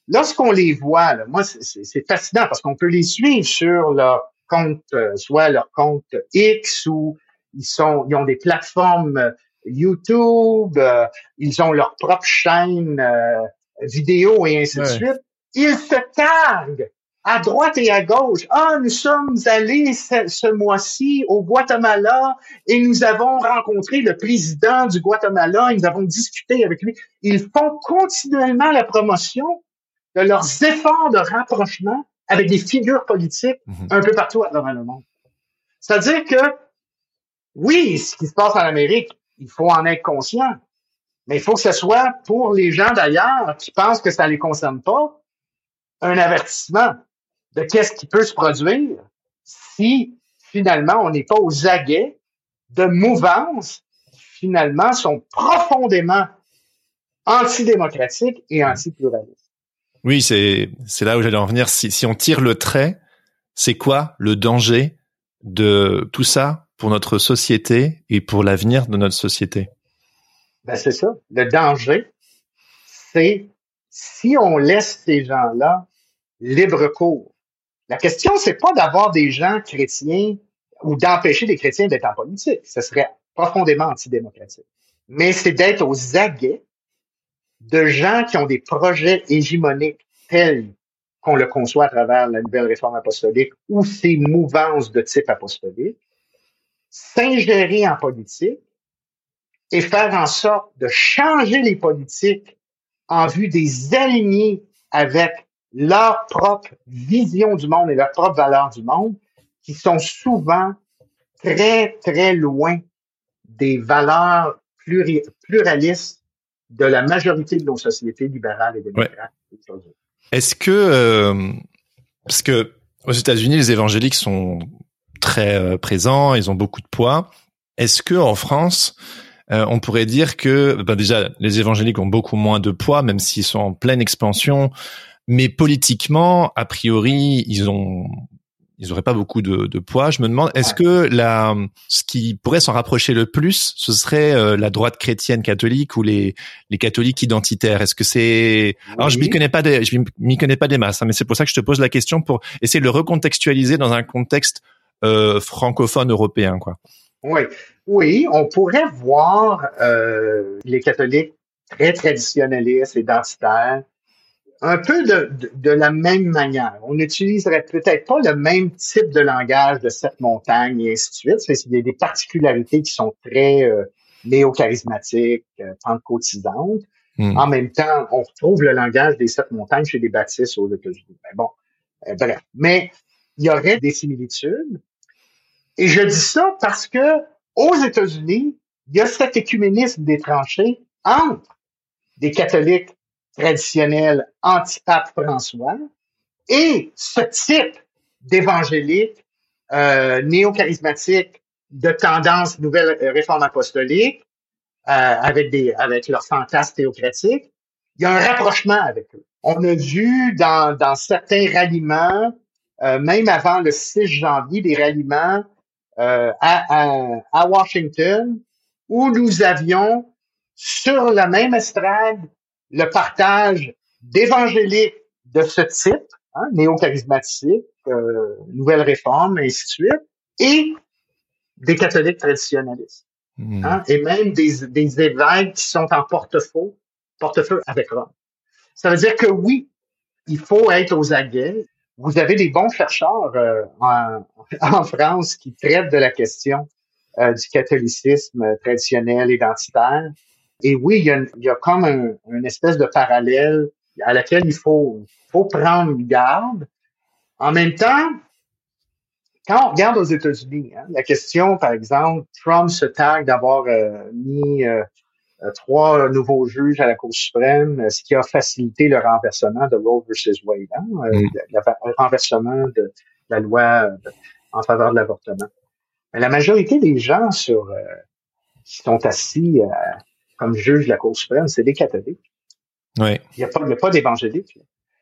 lorsqu'on les voit, là, moi, c'est fascinant parce qu'on peut les suivre sur leur compte, euh, soit leur compte X ou ils sont, ils ont des plateformes euh, YouTube, euh, ils ont leur propre chaîne euh, vidéo et ainsi de suite. Ils se targuent à droite et à gauche. Ah, nous sommes allés ce, mois-ci au Guatemala et nous avons rencontré le président du Guatemala et nous avons discuté avec lui. Ils font continuellement la promotion de leurs efforts de rapprochement avec des figures politiques mhm. un peu partout à travers le monde. C'est-à-dire que oui, ce qui se passe en Amérique, il faut en être conscient. Mais il faut que ce soit pour les gens d'ailleurs qui pensent que ça ne les concerne pas, un avertissement de qu'est-ce qui peut se produire si finalement on n'est pas aux aguets de mouvances qui finalement sont profondément antidémocratiques et antipluralistes. Oui, c'est là où j'allais en venir. Si on tire le trait, c'est quoi le danger de tout ça? Pour notre société et pour l'avenir de notre société? Ben, c'est ça. Le danger, c'est si on laisse ces gens-là libre cours. La question, c'est pas d'avoir des gens chrétiens ou d'empêcher des chrétiens d'être en politique. Ce serait profondément antidémocratique. Mais c'est d'être aux aguets de gens qui ont des projets hégémoniques tels qu'on le conçoit à travers la nouvelle réforme apostolique ou ces mouvances de type apostolique, s'ingérer en politique et faire en sorte de changer les politiques en vue des aligner avec leur propre vision du monde et leur propre valeur du monde, qui sont souvent très, très loin des valeurs pluralistes de la majorité de nos sociétés libérales et démocrates. Est-ce que, euh, parce que aux États-Unis, les évangéliques sont très euh, présents, ils ont beaucoup de poids. Est-ce que en France, euh, on pourrait dire que ben déjà les évangéliques ont beaucoup moins de poids, même s'ils sont en pleine expansion. Mais politiquement, a priori, ils ont ils auraient pas beaucoup de, de poids. Je me demande, est-ce que la, ce qui pourrait s'en rapprocher le plus, ce serait euh, la droite chrétienne catholique ou les, les catholiques identitaires? Est-ce que c'est Alors je m'y connais pas des, je m'y connais pas des masses, hein, mais c'est pour ça que je te pose la question pour essayer de le recontextualiser dans un contexte euh, francophone européen, quoi. Oui, oui, on pourrait voir euh, les catholiques très traditionnalistes, identitaires, un peu de, de, la même manière. On n'utiliserait peut-être pas le même type de langage de cette montagne et ainsi de suite. C'est y a des particularités qui sont très euh, néo-charismatiques, euh, pentecôtisantes. Hmm. En même temps, on retrouve le langage des sept montagnes chez les baptistes aux États-Unis. Ben bon, euh, bref. Mais il y aurait des similitudes. Et je dis ça parce que aux États-Unis, il y a cet écuménisme des tranchées entre des catholiques traditionnel anti-pape François et ce type d'évangélique euh, néo-charismatique de tendance nouvelle euh, réforme apostolique euh, avec des avec leurs fantasmes théocratiques, il y a un rapprochement avec eux. On a vu dans, dans certains ralliements, euh, même avant le 6 janvier, des ralliements à, à, à Washington où nous avions sur la même estrade le partage d'évangéliques de ce type, hein, néo-charismatique, euh, nouvelle réforme, et ainsi de suite, et des catholiques traditionnalistes. Hmm. Hein, et même des, des évêques qui sont en porte-feu, porte-feu avec Rome. Ça veut dire que oui, il faut être aux aguets. Vous avez des bons chercheurs euh, en, en, France qui traitent de la question euh, du catholicisme traditionnel identitaire. Et oui, il y a, il y a comme un, une espèce de parallèle à laquelle il faut, faut prendre garde. En même temps, quand on regarde aux États-Unis, hein, la question, par exemple, Trump se targue d'avoir euh, mis euh, trois nouveaux juges à la Cour suprême, ce qui a facilité le renversement de Roe versus Wade, hein, mm. le, renversement de la loi en faveur de l'avortement. Mais la majorité des gens sur qui sont assis comme juge de la Cour suprême, c'est des catholiques. Oui. Il n'y a pas, pas d'évangéliques.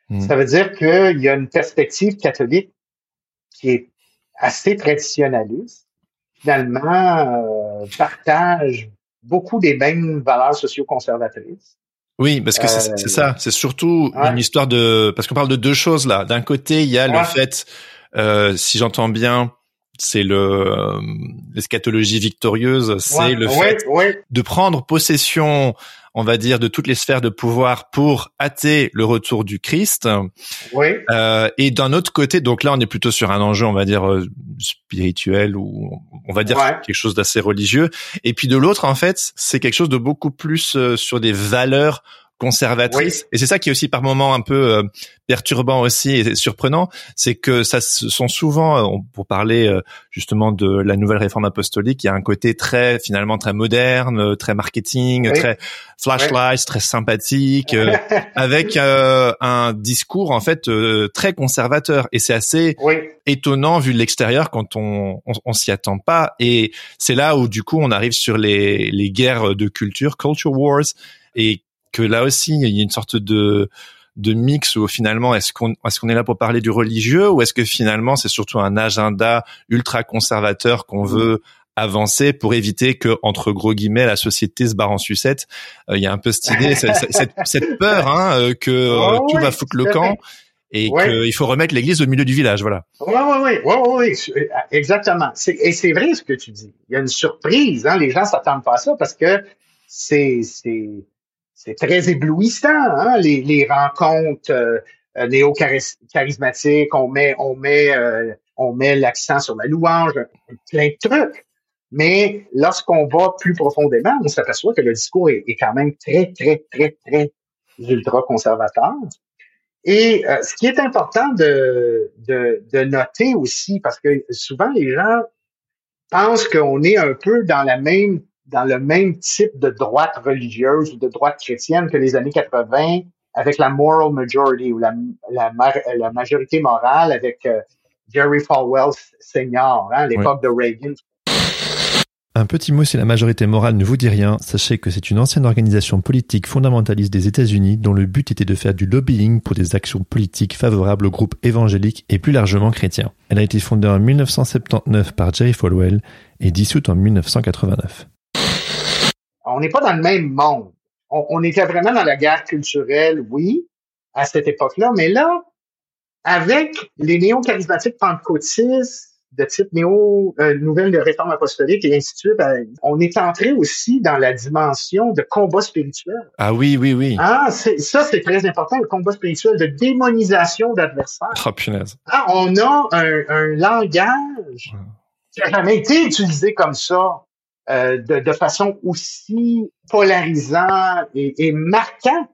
Hmm. Ça veut dire qu'il y a une perspective catholique qui est assez traditionnaliste, finalement euh, partage beaucoup des mêmes valeurs socio-conservatrices. Oui, parce que c'est euh, ça. C'est surtout une histoire de parce qu'on parle de deux choses là. D'un côté, il y a le fait, euh, si j'entends bien, c'est le euh, l'eschatologie victorieuse, c'est le fait de prendre possession, on va dire, de toutes les sphères de pouvoir pour hâter le retour du Christ. Oui. Euh, et d'un autre côté, donc là, on est plutôt sur un enjeu, on va dire euh, spirituel ou on va dire quelque chose d'assez religieux. Et puis de l'autre, en fait, c'est quelque chose de beaucoup plus euh, sur des valeurs conservatrice. Et c'est ça qui est aussi par moments un peu euh, perturbant aussi et surprenant, c'est que ça sont souvent, euh, pour parler euh, justement de la nouvelle réforme apostolique, il y a un côté très finalement très moderne, très marketing, très flashlight, très sympathique, avec un discours en fait très conservateur. Et c'est assez étonnant vu de l'extérieur quand on, on, on s'y attend pas. Et c'est là où du coup on arrive sur les, les guerres de culture, culture wars, et que là aussi il y a une sorte de de mix où finalement est-ce qu'on est-ce qu'on est là pour parler du religieux ou est-ce que finalement c'est surtout un agenda ultra conservateur qu'on mmh. veut avancer pour éviter que entre gros guillemets la société se barre en sucette? Euh, il y a un peu cette idée cette, cette, peur hein, euh, que euh, oh tout va foutre le camp et qu'il faut remettre l'église au milieu du village, voilà. Oui, oui, oui, oui, oui, exactement. Et c'est vrai ce que tu dis. Il y a une surprise, hein, les gens s'attendent pas à ça parce que c'est c'est très éblouissant, hein, les, les rencontres euh, euh néo-charismatiques, on met, on met, euh, on met l'accent sur la louange, plein de trucs. Mais lorsqu'on va plus profondément, on s'aperçoit que le discours est, quand même très, très, très, très ultra conservateur. Et euh, ce qui est important de, de, de, noter aussi, parce que souvent les gens pensent qu'on est un peu dans la même dans le même type de droite religieuse ou de droite chrétienne que les années 80 avec la moral majority ou la, majorité morale avec euh, Jerry Falwell senior, hein, l'époque de Reagan. Un petit mot si la majorité morale ne vous dit rien, sachez que c'est une ancienne organisation politique fondamentaliste des États-Unis dont le but était de faire du lobbying pour des actions politiques favorables aux groupes évangéliques et plus largement chrétiens. Elle a été fondée en 1979 par Jerry Falwell et dissoute en 1989. On n'est pas dans le même monde. On, était vraiment dans la guerre culturelle, oui, à cette époque-là, mais là, avec les néo-charismatiques pentecôtistes, de type néo, euh, nouvelle de réforme apostolique et ainsi de suite, ben, on est entré aussi dans la dimension de combat spirituel. Ah oui, oui, oui. Ah, ça, c'est très important, le combat spirituel de démonisation d'adversaires. Oh, punaise. Ah, on a un, langage qui n'a jamais été utilisé comme ça, euh, de, de, façon aussi polarisante et, et marquante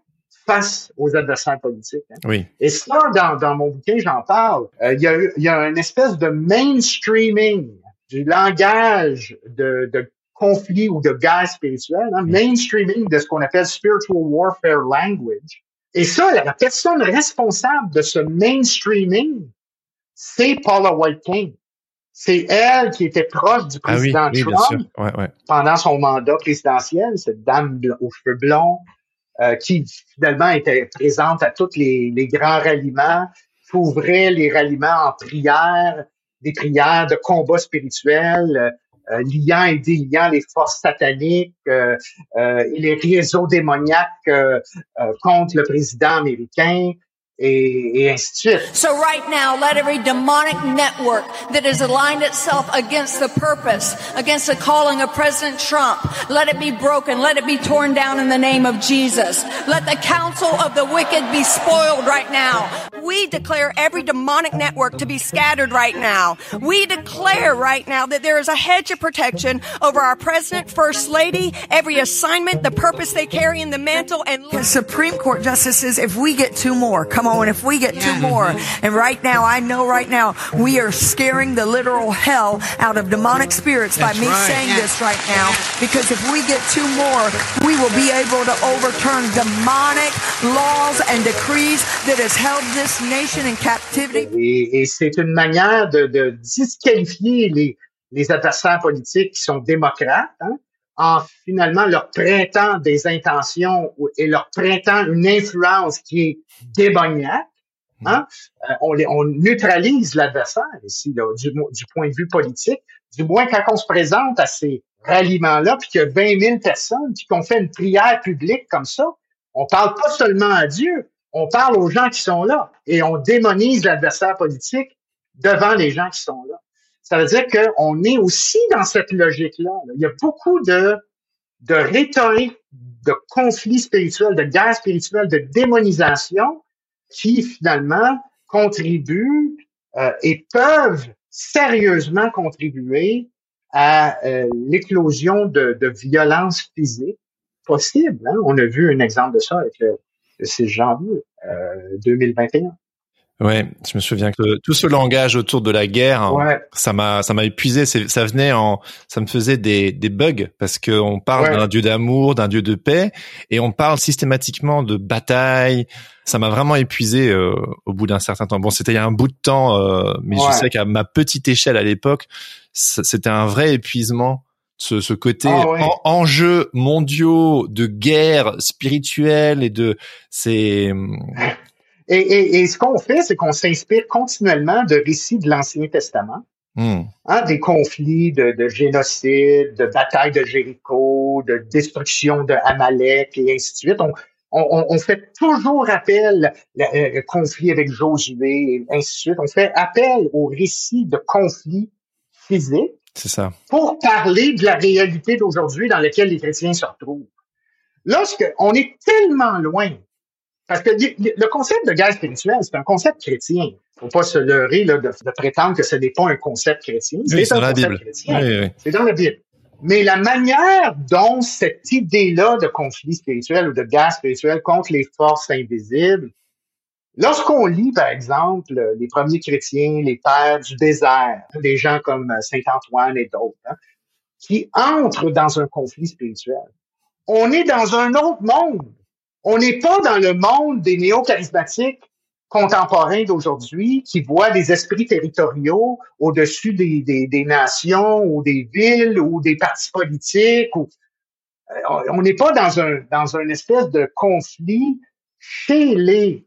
face aux adversaires politiques. Hein. Oui. Et ça, dans, dans mon bouquin, j'en parle. Euh, il y, a, y a une espèce de mainstreaming du langage de, de conflit ou de guerre spirituelle, hein, mainstreaming de ce qu'on appelle spiritual warfare language. Et ça, la personne responsable de ce mainstreaming, c'est Paula White King. C'est elle qui était proche du ah président Trump ouais, ouais. pendant son mandat présidentiel, cette dame aux cheveux blonds, euh, qui finalement était présente à tous les, les grands ralliements, qui ouvrait les ralliements en prière, des prières de combat spirituel, euh, liant et déliant les forces sataniques euh, euh et les réseaux démoniaques euh, contre le président américain et, et ainsi de suite. So right now, let every demonic network that has aligned itself against the purpose, against the calling of President Trump, let it be broken, let it be torn down in the name of Jesus. Let the counsel of the wicked be spoiled right now. We declare every demonic network to be scattered right now. We declare right now that there is a hedge of protection over our president, first lady, every assignment, the purpose they carry in the mantle, and Supreme Court justices, if we get two more, come on, if we get two more, mm-hmm. and right now, I know right now, we are scaring the literal hell out of demonic spirits by me right. saying this right now, because if we get two more, we will be able to overturn demonic laws and decrees that has held this nation in captivity. Et, et c'est une manière de, de disqualifier les, les adversaires politiques qui sont démocrates, hein, en finalement leur prêtant des intentions et leur prêtant une influence qui est démoniaque. Hein? Euh, on, les, on neutralise l'adversaire ici, là, du, du, point de vue politique. Du moins, quand on se présente à ces ralliements-là, puis qu'il y a 20 000 personnes, puis qu'on fait une prière publique comme ça, on parle pas seulement à Dieu, on parle aux gens qui sont là et on démonise l'adversaire politique devant les gens qui sont là. Ça veut dire qu'on est aussi dans cette logique-là. Il y a beaucoup de, de rhétorique, de conflits spirituels, de guerre spirituelle, de démonisation qui finalement contribuent euh, et peuvent sérieusement contribuer à euh, l'éclosion de, de violences physiques possibles. Hein. On a vu un exemple de ça avec le, le 6 janvier euh, 2021. Ouais, je me souviens que tout ce langage autour de la guerre, ça m'a ça m'a épuisé. Ça venait en, ça me faisait des des bugs parce que on parle d'un dieu d'amour, d'un dieu de paix, et on parle systématiquement de bataille. Ça m'a vraiment épuisé euh, au bout d'un certain temps. Bon, c'était il y a un bout de temps, euh, mais je sais qu'à ma petite échelle à l'époque, c'était un vrai épuisement. Ce, ce côté ah enjeux mondiaux de guerre spirituelle et de c'est et, et, et ce qu'on fait, c'est qu'on s'inspire continuellement de récits de l'Ancien Testament, hmm. hein, des conflits de, de, génocide, de batailles de Jéricho, de destruction de Amalek et ainsi de suite. On, on, on fait toujours appel au euh, conflit avec Josué et ainsi de suite. On fait appel aux récits de conflits physiques. C'est ça. Pour parler de la réalité d'aujourd'hui dans laquelle les chrétiens se retrouvent. Lorsque on est tellement loin parce que le concept de guerre spirituelle, c'est un concept chrétien. Faut pas se leurrer là, de, prétendre que ce n'est pas un concept chrétien. c'est un concept chrétien. c'est dans la Bible. Mais la manière dont cette idée-là de conflit spirituel ou de guerre spirituelle contre les forces invisibles, lorsqu'on lit, par exemple, les premiers chrétiens, les pères du désert, des gens comme euh, Saint Antoine et d'autres, hein, qui entrent dans un conflit spirituel, on est dans un autre monde on n'est pas dans le monde des néo-charismatiques contemporains d'aujourd'hui qui voient des esprits territoriaux au-dessus des, des, nations ou des villes ou des partis politiques. Euh, on n'est pas dans un dans un espèce de conflit chez les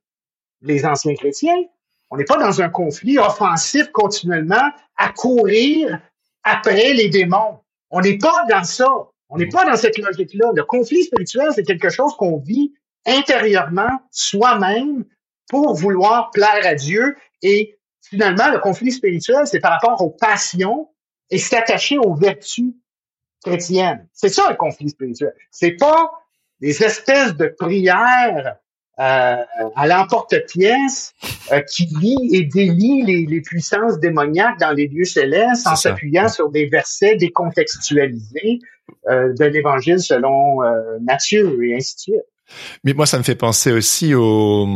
les anciens chrétiens. On n'est pas dans un conflit offensif continuellement à courir après les démons. On n'est pas dans ça. On n'est pas dans cette logique-là. Le conflit spirituel, c'est quelque chose qu'on vit intérieurement, soi-même, pour vouloir plaire à Dieu. Et finalement, le conflit spirituel, c'est par rapport aux passions et s'attacher aux vertus chrétiennes. C'est ça le conflit spirituel. C'est pas des espèces de prières euh, à l'emporte-pièce euh, qui lie et délie les, les, puissances démoniaques dans les lieux célestes en s'appuyant sur des versets décontextualisés euh, de l'Évangile selon euh, Matthieu et ainsi de suite. Mais moi, ça me fait penser aussi au,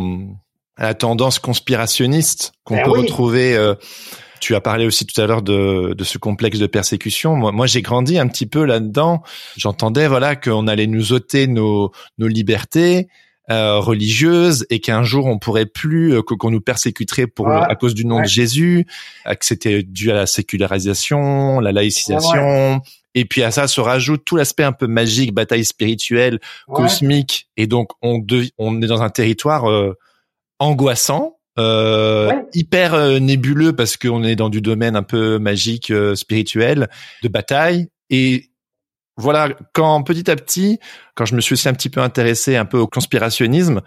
à la tendance conspirationniste qu'on ben peut retrouver. Euh, tu as parlé aussi tout à l'heure de, de ce complexe de persécution. Moi, moi j'ai grandi un petit peu là-dedans. J'entendais voilà qu'on allait nous ôter nos, nos libertés, euh, religieuse et qu'un jour on pourrait plus euh, qu'on nous persécuterait pour à cause du nom de Jésus, euh, que c'était dû à la sécularisation, la laïcisation. Et puis à ça se rajoute tout l'aspect un peu magique, bataille spirituelle, cosmique. Et donc on, on est dans un territoire angoissant, euh, hyper nébuleux parce qu'on est dans du domaine un peu magique, spirituel, de bataille. Et voilà, quand petit à petit, quand je me suis aussi un petit peu intéressé un peu au conspirationnisme,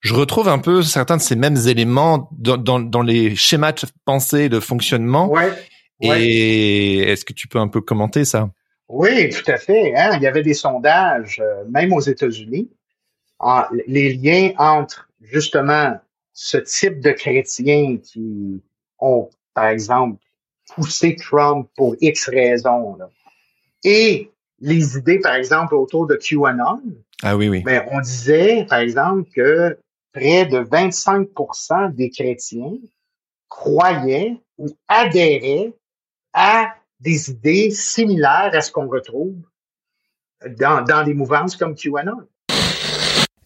je retrouve un peu certains de ces mêmes éléments dans, dans, dans les schémas de pensée, de fonctionnement. Ouais, Et est-ce que tu peux un peu commenter ça? Oui, tout à fait. Hein. Il y avait des sondages, euh, même aux États-Unis, les liens entre justement ce type de chrétiens qui ont, par exemple, poussé Trump pour X raisons, là, et les idées, par exemple, autour de QAnon. Ah oui, oui. Mais on disait, par exemple, que près de 25% des chrétiens croyaient ou adhéraient à des idées similaires à ce qu'on retrouve dans, dans des mouvances comme QAnon.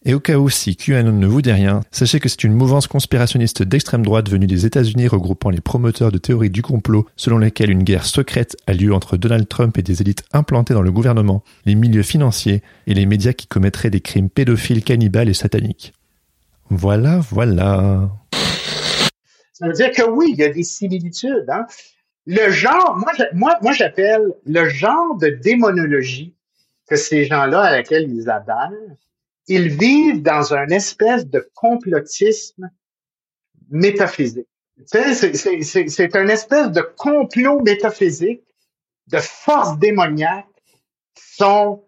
Et au cas où si QAnon ne vous dit rien, sachez que c'est une mouvance conspirationniste d'extrême droite venue des États-Unis regroupant les promoteurs de théories du complot selon lesquelles une guerre secrète a lieu entre Donald Trump et des élites implantées dans le gouvernement, les milieux financiers et les médias qui commettraient des crimes pédophiles, cannibales et sataniques. Voilà, voilà. Ça veut dire que oui, il y a des similitudes. Hein? Le genre, moi, moi, moi j'appelle le genre de démonologie que ces gens-là à laquelle ils adhèrent, ils vivent dans un espèce de complotisme métaphysique. C'est un espèce de complot métaphysique de forces démoniaques qui sont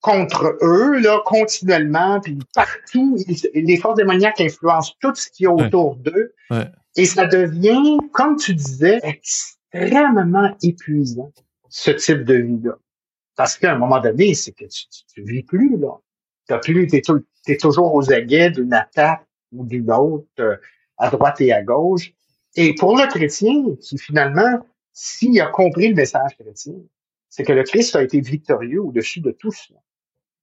contre eux, là, continuellement, puis partout, les forces démoniaques influencent tout ce qui est autour d'eux. Et ça devient, comme tu disais, extrêmement épuisant, ce type de vie-là. Parce qu'à un moment donné, c'est que tu, tu, tu vis plus, là. T'as plus, t'es, es toujours aux aguets d'une attaque ou d'une autre, euh, à droite et à gauche. Et pour le chrétien, qui finalement, s'il a compris le message chrétien, c'est que le Christ a été victorieux au-dessus de tout cela.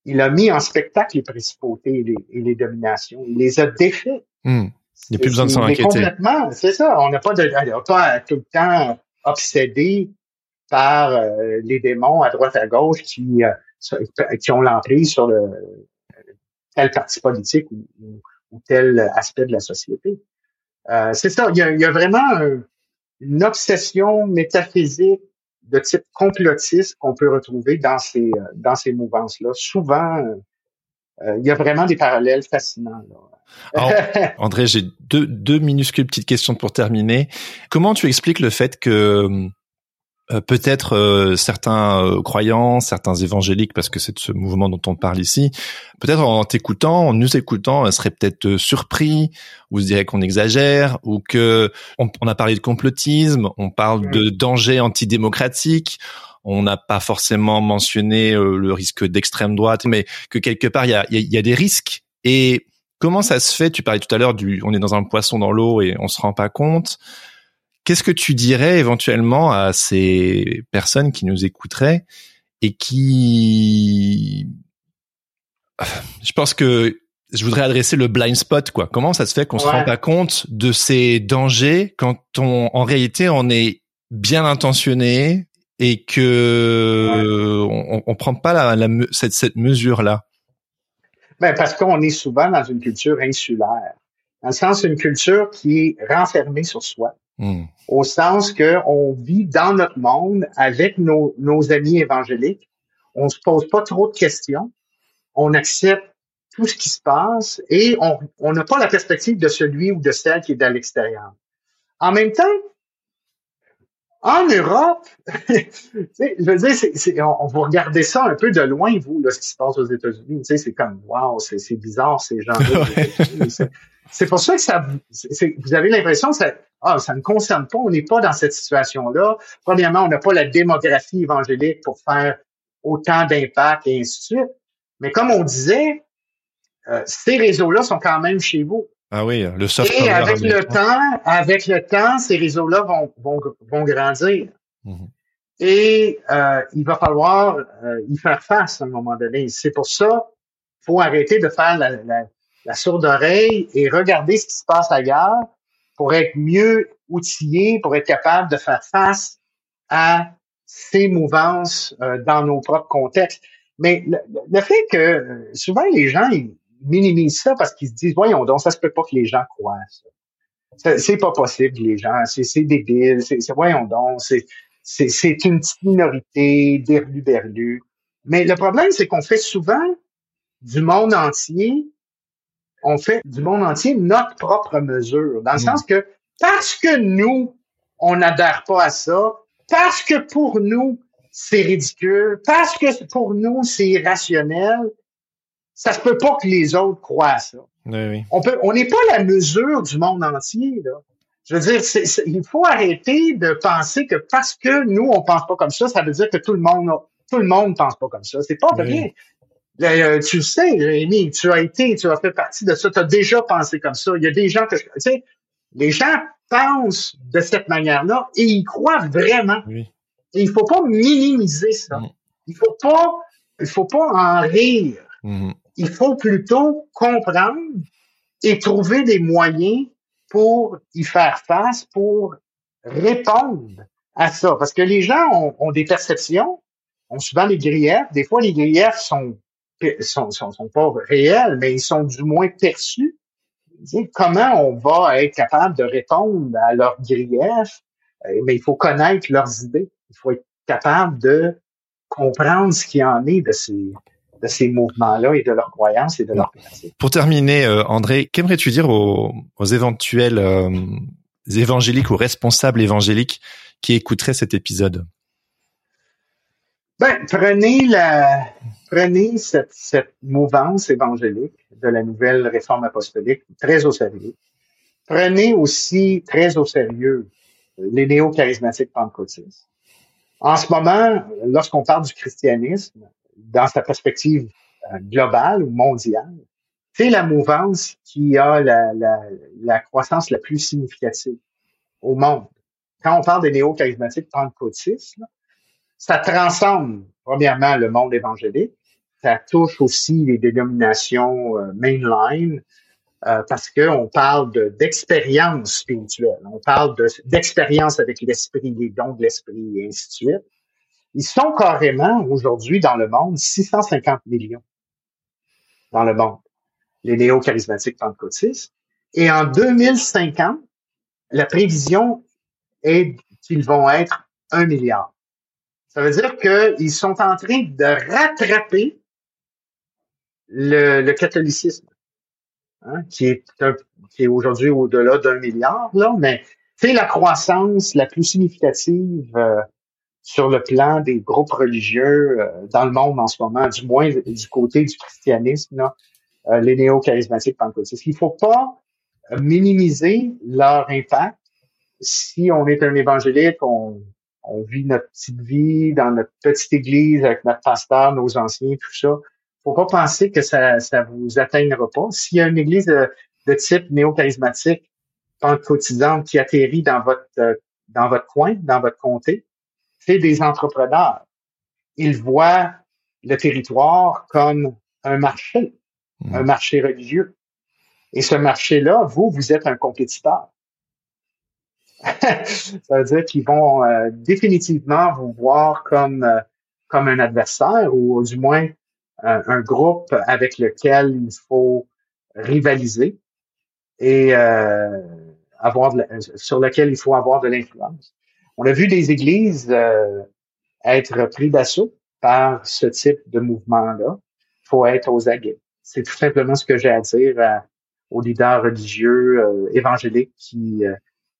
Il a mis en spectacle les principautés et les, et les dominations. Il les a défaits. Hmm. Il n'y a plus besoin de s'en inquiéter. Complètement, c'est ça. On n'a pas de, on pas tout le temps obsédé par euh, les démons à droite à gauche qui euh, qui ont l'emprise sur le, tel parti politique ou, ou, tel aspect de la société. Euh, c'est ça, il y a, il y a vraiment une obsession métaphysique de type complotiste qu'on peut retrouver dans ces dans ces mouvances-là. Souvent, euh, il y a vraiment des parallèles fascinants. Là. André, j'ai deux, deux minuscules petites questions pour terminer. Comment tu expliques le fait que euh, peut-être euh, certains euh, croyants, certains évangéliques, parce que c'est de ce mouvement dont on parle ici, peut-être en t'écoutant, en nous écoutant, seraient peut-être surpris, ou se diraient qu'on exagère, ou que on, a parlé de complotisme, on parle de danger antidémocratique, on n'a pas forcément mentionné le risque d'extrême droite, mais que quelque part il y a, y a des risques. Et comment ça se fait? Tu parlais tout à l'heure du, on est dans un poisson dans l'eau et on se rend pas compte. Qu'est-ce que tu dirais éventuellement à ces personnes qui nous écouteraient et qui, je pense que je voudrais adresser le blind spot, quoi. Comment ça se fait qu'on se rend pas compte de ces dangers quand on, en réalité, on est bien intentionné et que on, on prend pas la, cette, cette mesure-là? Ben, parce qu'on est souvent dans une culture insulaire. Dans le sens une culture qui est renfermée sur soi. Hmm. Au sens qu'on vit dans notre monde avec nos, nos amis évangéliques. On se pose pas trop de questions. On accepte tout ce qui se passe et on n'a pas la perspective de celui ou de celle qui est à l'extérieur. En même temps, en Europe, je veux dire, on, vous regardez ça un peu de loin, vous, là, ce qui se passe aux États-Unis. C'est comme, wow, c'est bizarre, ces gens-là. c'est pour ça que ça, vous avez l'impression que ça, ah, ça ne concerne pas, on n'est pas dans cette situation-là. Premièrement, on n'a pas la démographie évangélique pour faire autant d'impact et ainsi de suite. Mais comme on disait, euh, ces réseaux-là sont quand même chez vous. Ah oui, le soft Et avec le temps, avec le temps, ces réseaux-là vont, vont, vont grandir. Mhm. Et euh, il va falloir euh, y faire face à un moment donné. C'est pour ça faut arrêter de faire la, la, la sourde oreille et regarder ce qui se passe ailleurs pour être mieux outillé, pour être capable de faire face à ces mouvances euh, dans nos propres contextes. Mais le, le fait que souvent les gens ils, minimisent ça parce qu'ils se disent, voyons donc, ça se peut pas que les gens croient ça. C'est pas possible, les gens. C'est débile. C'est voyons donc. C'est une petite minorité, berlu berlu. Mais le problème, c'est qu'on fait souvent du monde entier, on fait du monde entier notre propre mesure. Dans le mm. sens que parce que nous, on n'adhère pas à ça, parce que pour nous, c'est ridicule, parce que pour nous, c'est irrationnel, ça se peut pas que les autres croient ça. On peut, on n'est pas la mesure du monde entier, là. Je veux dire, il faut arrêter de penser que parce que nous, on pense pas comme ça, ça veut dire que tout le monde, tout le monde pense pas comme ça. C'est pas vrai. Euh, tu le sais, Rémi, tu as été, tu as fait partie de ça, tu as déjà pensé comme ça. Il y a des gens que, tu sais, les gens pensent de cette manière-là et ils croient vraiment. Et il faut pas minimiser ça. Mm. Il faut pas, il faut pas en rire. Mm-hmm il faut plutôt comprendre et trouver des moyens pour y faire face, pour répondre à ça. Parce que les gens ont, des perceptions, ont souvent des griefs. Des fois, les griefs sont, sont, pas réels, mais ils sont du moins perçus. Comment on va être capable de répondre à leurs griefs? Euh, mais il faut connaître leurs idées. Il faut être capable de comprendre ce qui en est de ces, de ces mouvements-là et de leurs croyances et de leurs pratiques. Pour terminer, euh, André, qu'aimerais-tu dire aux, éventuels euh, évangéliques ou responsables évangéliques qui écouteraient cet épisode? Ben, prenez la, prenez cette, cette mouvance évangélique de la nouvelle réforme apostolique très au sérieux. Prenez aussi très au sérieux les néo-charismatiques pentecôtistes. En ce moment, lorsqu'on parle du christianisme, dans sa perspective euh, globale ou mondiale, c'est la mouvance qui a la, la, la, croissance la plus significative au monde. Quand on parle des néo-charismatiques pentecôtistes, ça transcende premièrement le monde évangélique, ça touche aussi les dénominations euh, mainline, euh, parce qu'on parle d'expérience spirituelle, on parle d'expérience avec l'esprit, les dons de l'esprit et ainsi de suite. Ils sont carrément aujourd'hui dans le monde 650 millions dans le monde, les néo-charismatiques pentecôtistes. Et en 2050, la prévision est qu'ils vont être un milliard. Ça veut dire qu'ils sont en train de rattraper le, catholicisme, hein, qui est, qui est aujourd'hui au-delà d'un milliard, là, mais c'est la croissance la plus significative euh, sur le plan des groupes religieux euh, dans le monde en ce moment, du moins du côté du christianisme, là, euh, les néo-charismatiques pentecôtistes. Il ne faut pas euh, minimiser leur impact. Si on est un évangélique, on, on vit notre petite vie dans notre petite église avec notre pasteur, nos anciens, tout ça. Faut pas penser que ça ça vous atteindra pas. S'il y a une église de, type néo-charismatique pentecôtisante qui atterrit dans votre dans votre coin, dans votre comté, c'est des entrepreneurs. Ils voient le territoire comme un marché. mmh. un marché religieux. Et ce marché-là, vous, vous êtes un compétiteur. ça veut dire qu'ils vont euh, définitivement vous voir comme, euh, comme un adversaire ou du moins un groupe avec lequel il faut rivaliser et euh, avoir sur lequel il faut avoir de l'influence. On a vu des églises être pris d'assaut par ce type de mouvement-là. Il faut être aux aguets. C'est tout simplement ce que j'ai à dire aux leaders religieux évangéliques qui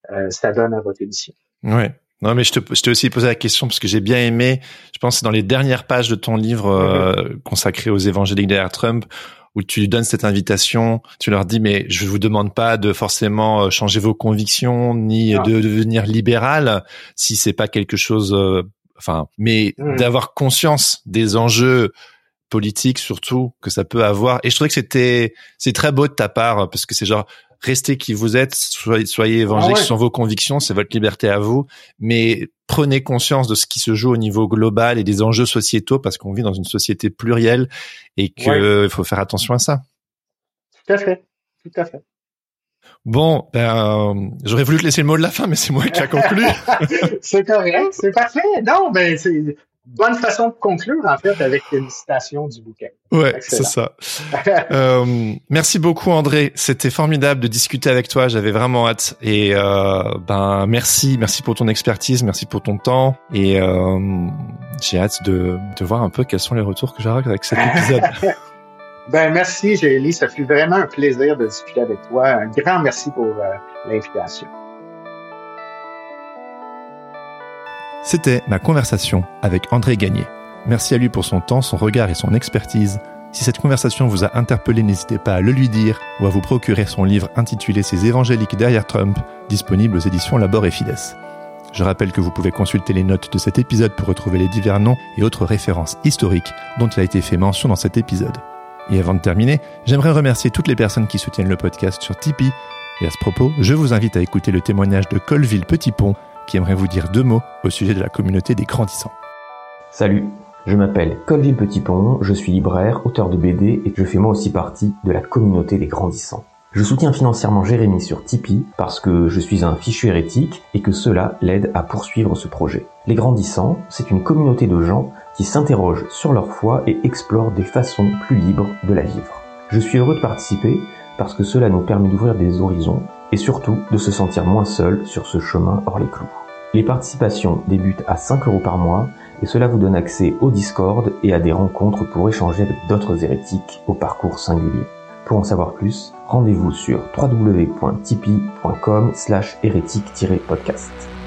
euh, ça donne à votre émission. Ouais. Non, mais je te, je t'ai aussi posé la question parce que j'ai bien aimé, je pense c'est dans les dernières pages de ton livre euh, mm-hmm. consacré aux évangéliques derrière Trump, où tu donnes cette invitation, tu leur dis, mais je vous demande pas de forcément euh, changer vos convictions, ni de, devenir libéral, si c'est pas quelque chose, enfin, mais mm. d'avoir conscience des enjeux politiques surtout que ça peut avoir. Et je trouvais que c'était, c'est très beau de ta part parce que c'est genre, restez qui vous êtes, soyez, soyez évangéliques ah sur vos convictions, c'est votre liberté à vous, mais prenez conscience de ce qui se joue au niveau global et des enjeux sociétaux parce qu'on vit dans une société plurielle et qu'il faut faire attention à ça. Tout à fait, tout à fait. Bon, ben, j'aurais voulu te laisser le mot de la fin, mais c'est moi qui a conclu. c'est correct, c'est parfait. Non, mais c'est bonne façon de conclure, en fait, avec une citation du bouquin. Ouais, c'est ça. euh, merci beaucoup, André. C'était formidable de discuter avec toi. J'avais vraiment hâte. Et euh, ben, merci, merci pour ton expertise, merci pour ton temps. Et euh, j'ai hâte de, de voir un peu quels sont les retours que j'aurai avec cet épisode. ben, merci, Gélie. Ça fut vraiment un plaisir de discuter avec toi. Un grand merci pour euh, l'invitation. C'était ma conversation avec André Gagné. Merci à lui pour son temps, son regard et son expertise. Si cette conversation vous a interpellé, n'hésitez pas à le lui dire ou à vous procurer son livre intitulé Ces évangéliques derrière Trump, disponible aux éditions Labor et Fides. Je rappelle que vous pouvez consulter les notes de cet épisode pour retrouver les divers noms et autres références historiques dont il a été fait mention dans cet épisode. Et avant de terminer, j'aimerais remercier toutes les personnes qui soutiennent le podcast sur Tipeee. Et à ce propos, je vous invite à écouter le témoignage de Colville Petit Pont qui aimerait vous dire deux mots au sujet de la communauté des grandissants. Salut, je m'appelle Colville Petitpont, je suis libraire, auteur de BD et je fais moi aussi partie de la communauté des grandissants. Je soutiens financièrement Jérémy sur Tipeee parce que je suis un fichu hérétique et que cela l'aide à poursuivre ce projet. Les grandissants, c'est une communauté de gens qui s'interrogent sur leur foi et explorent des façons plus libres de la vivre. Je suis heureux de participer parce que cela nous permet d'ouvrir des horizons et surtout de se sentir moins seul sur ce chemin hors les clous. Les participations débutent à 5 euros par mois et cela vous donne accès au Discord et à des rencontres pour échanger avec d'autres hérétiques au parcours singulier. Pour en savoir plus, rendez-vous sur www.tipeee.com slash hérétique-podcast.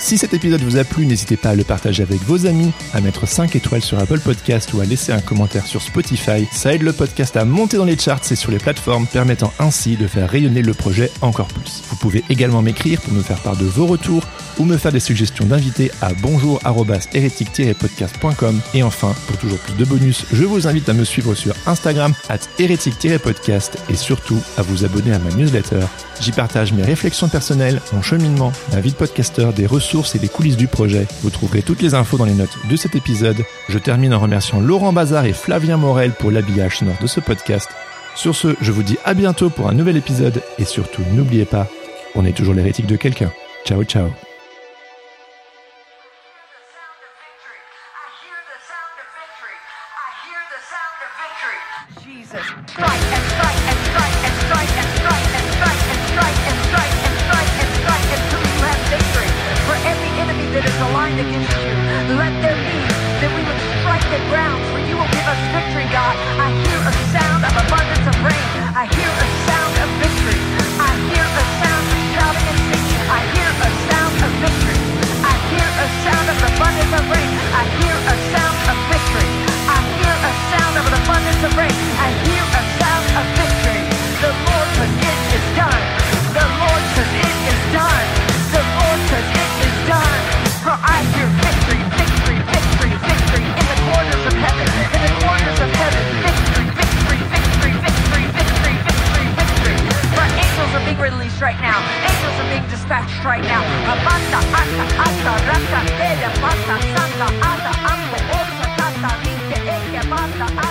Si cet épisode vous a plu, n'hésitez pas à le partager avec vos amis, à mettre 5 étoiles sur Apple Podcast ou à laisser un commentaire sur Spotify. Ça aide le podcast à monter dans les charts et sur les plateformes, permettant ainsi de faire rayonner le projet encore plus. Vous pouvez également m'écrire pour me faire part de vos retours ou me faire des suggestions d'invités à bonjour-hérétique-podcast.com. Et enfin, pour toujours plus de bonus, je vous invite à me suivre sur Instagram at hérétique-podcast et surtout à vous abonner à ma newsletter. J'y partage mes réflexions personnelles, mon cheminement, ma vie de podcasteur, des ressources et des coulisses du projet. Vous trouverez toutes les infos dans les notes de cet épisode. Je termine en remerciant Laurent Bazar et Flavien Morel pour l'habillage sonore de ce podcast. Sur ce, je vous dis à bientôt pour un nouvel épisode et surtout n'oubliez pas, on est toujours l'hérétique de quelqu'un. Ciao ciao right now. Abasta, asta, asta, rasta, ele, pasta, santa, ada, asta, osta, tata, ninte, eke, basta, asta.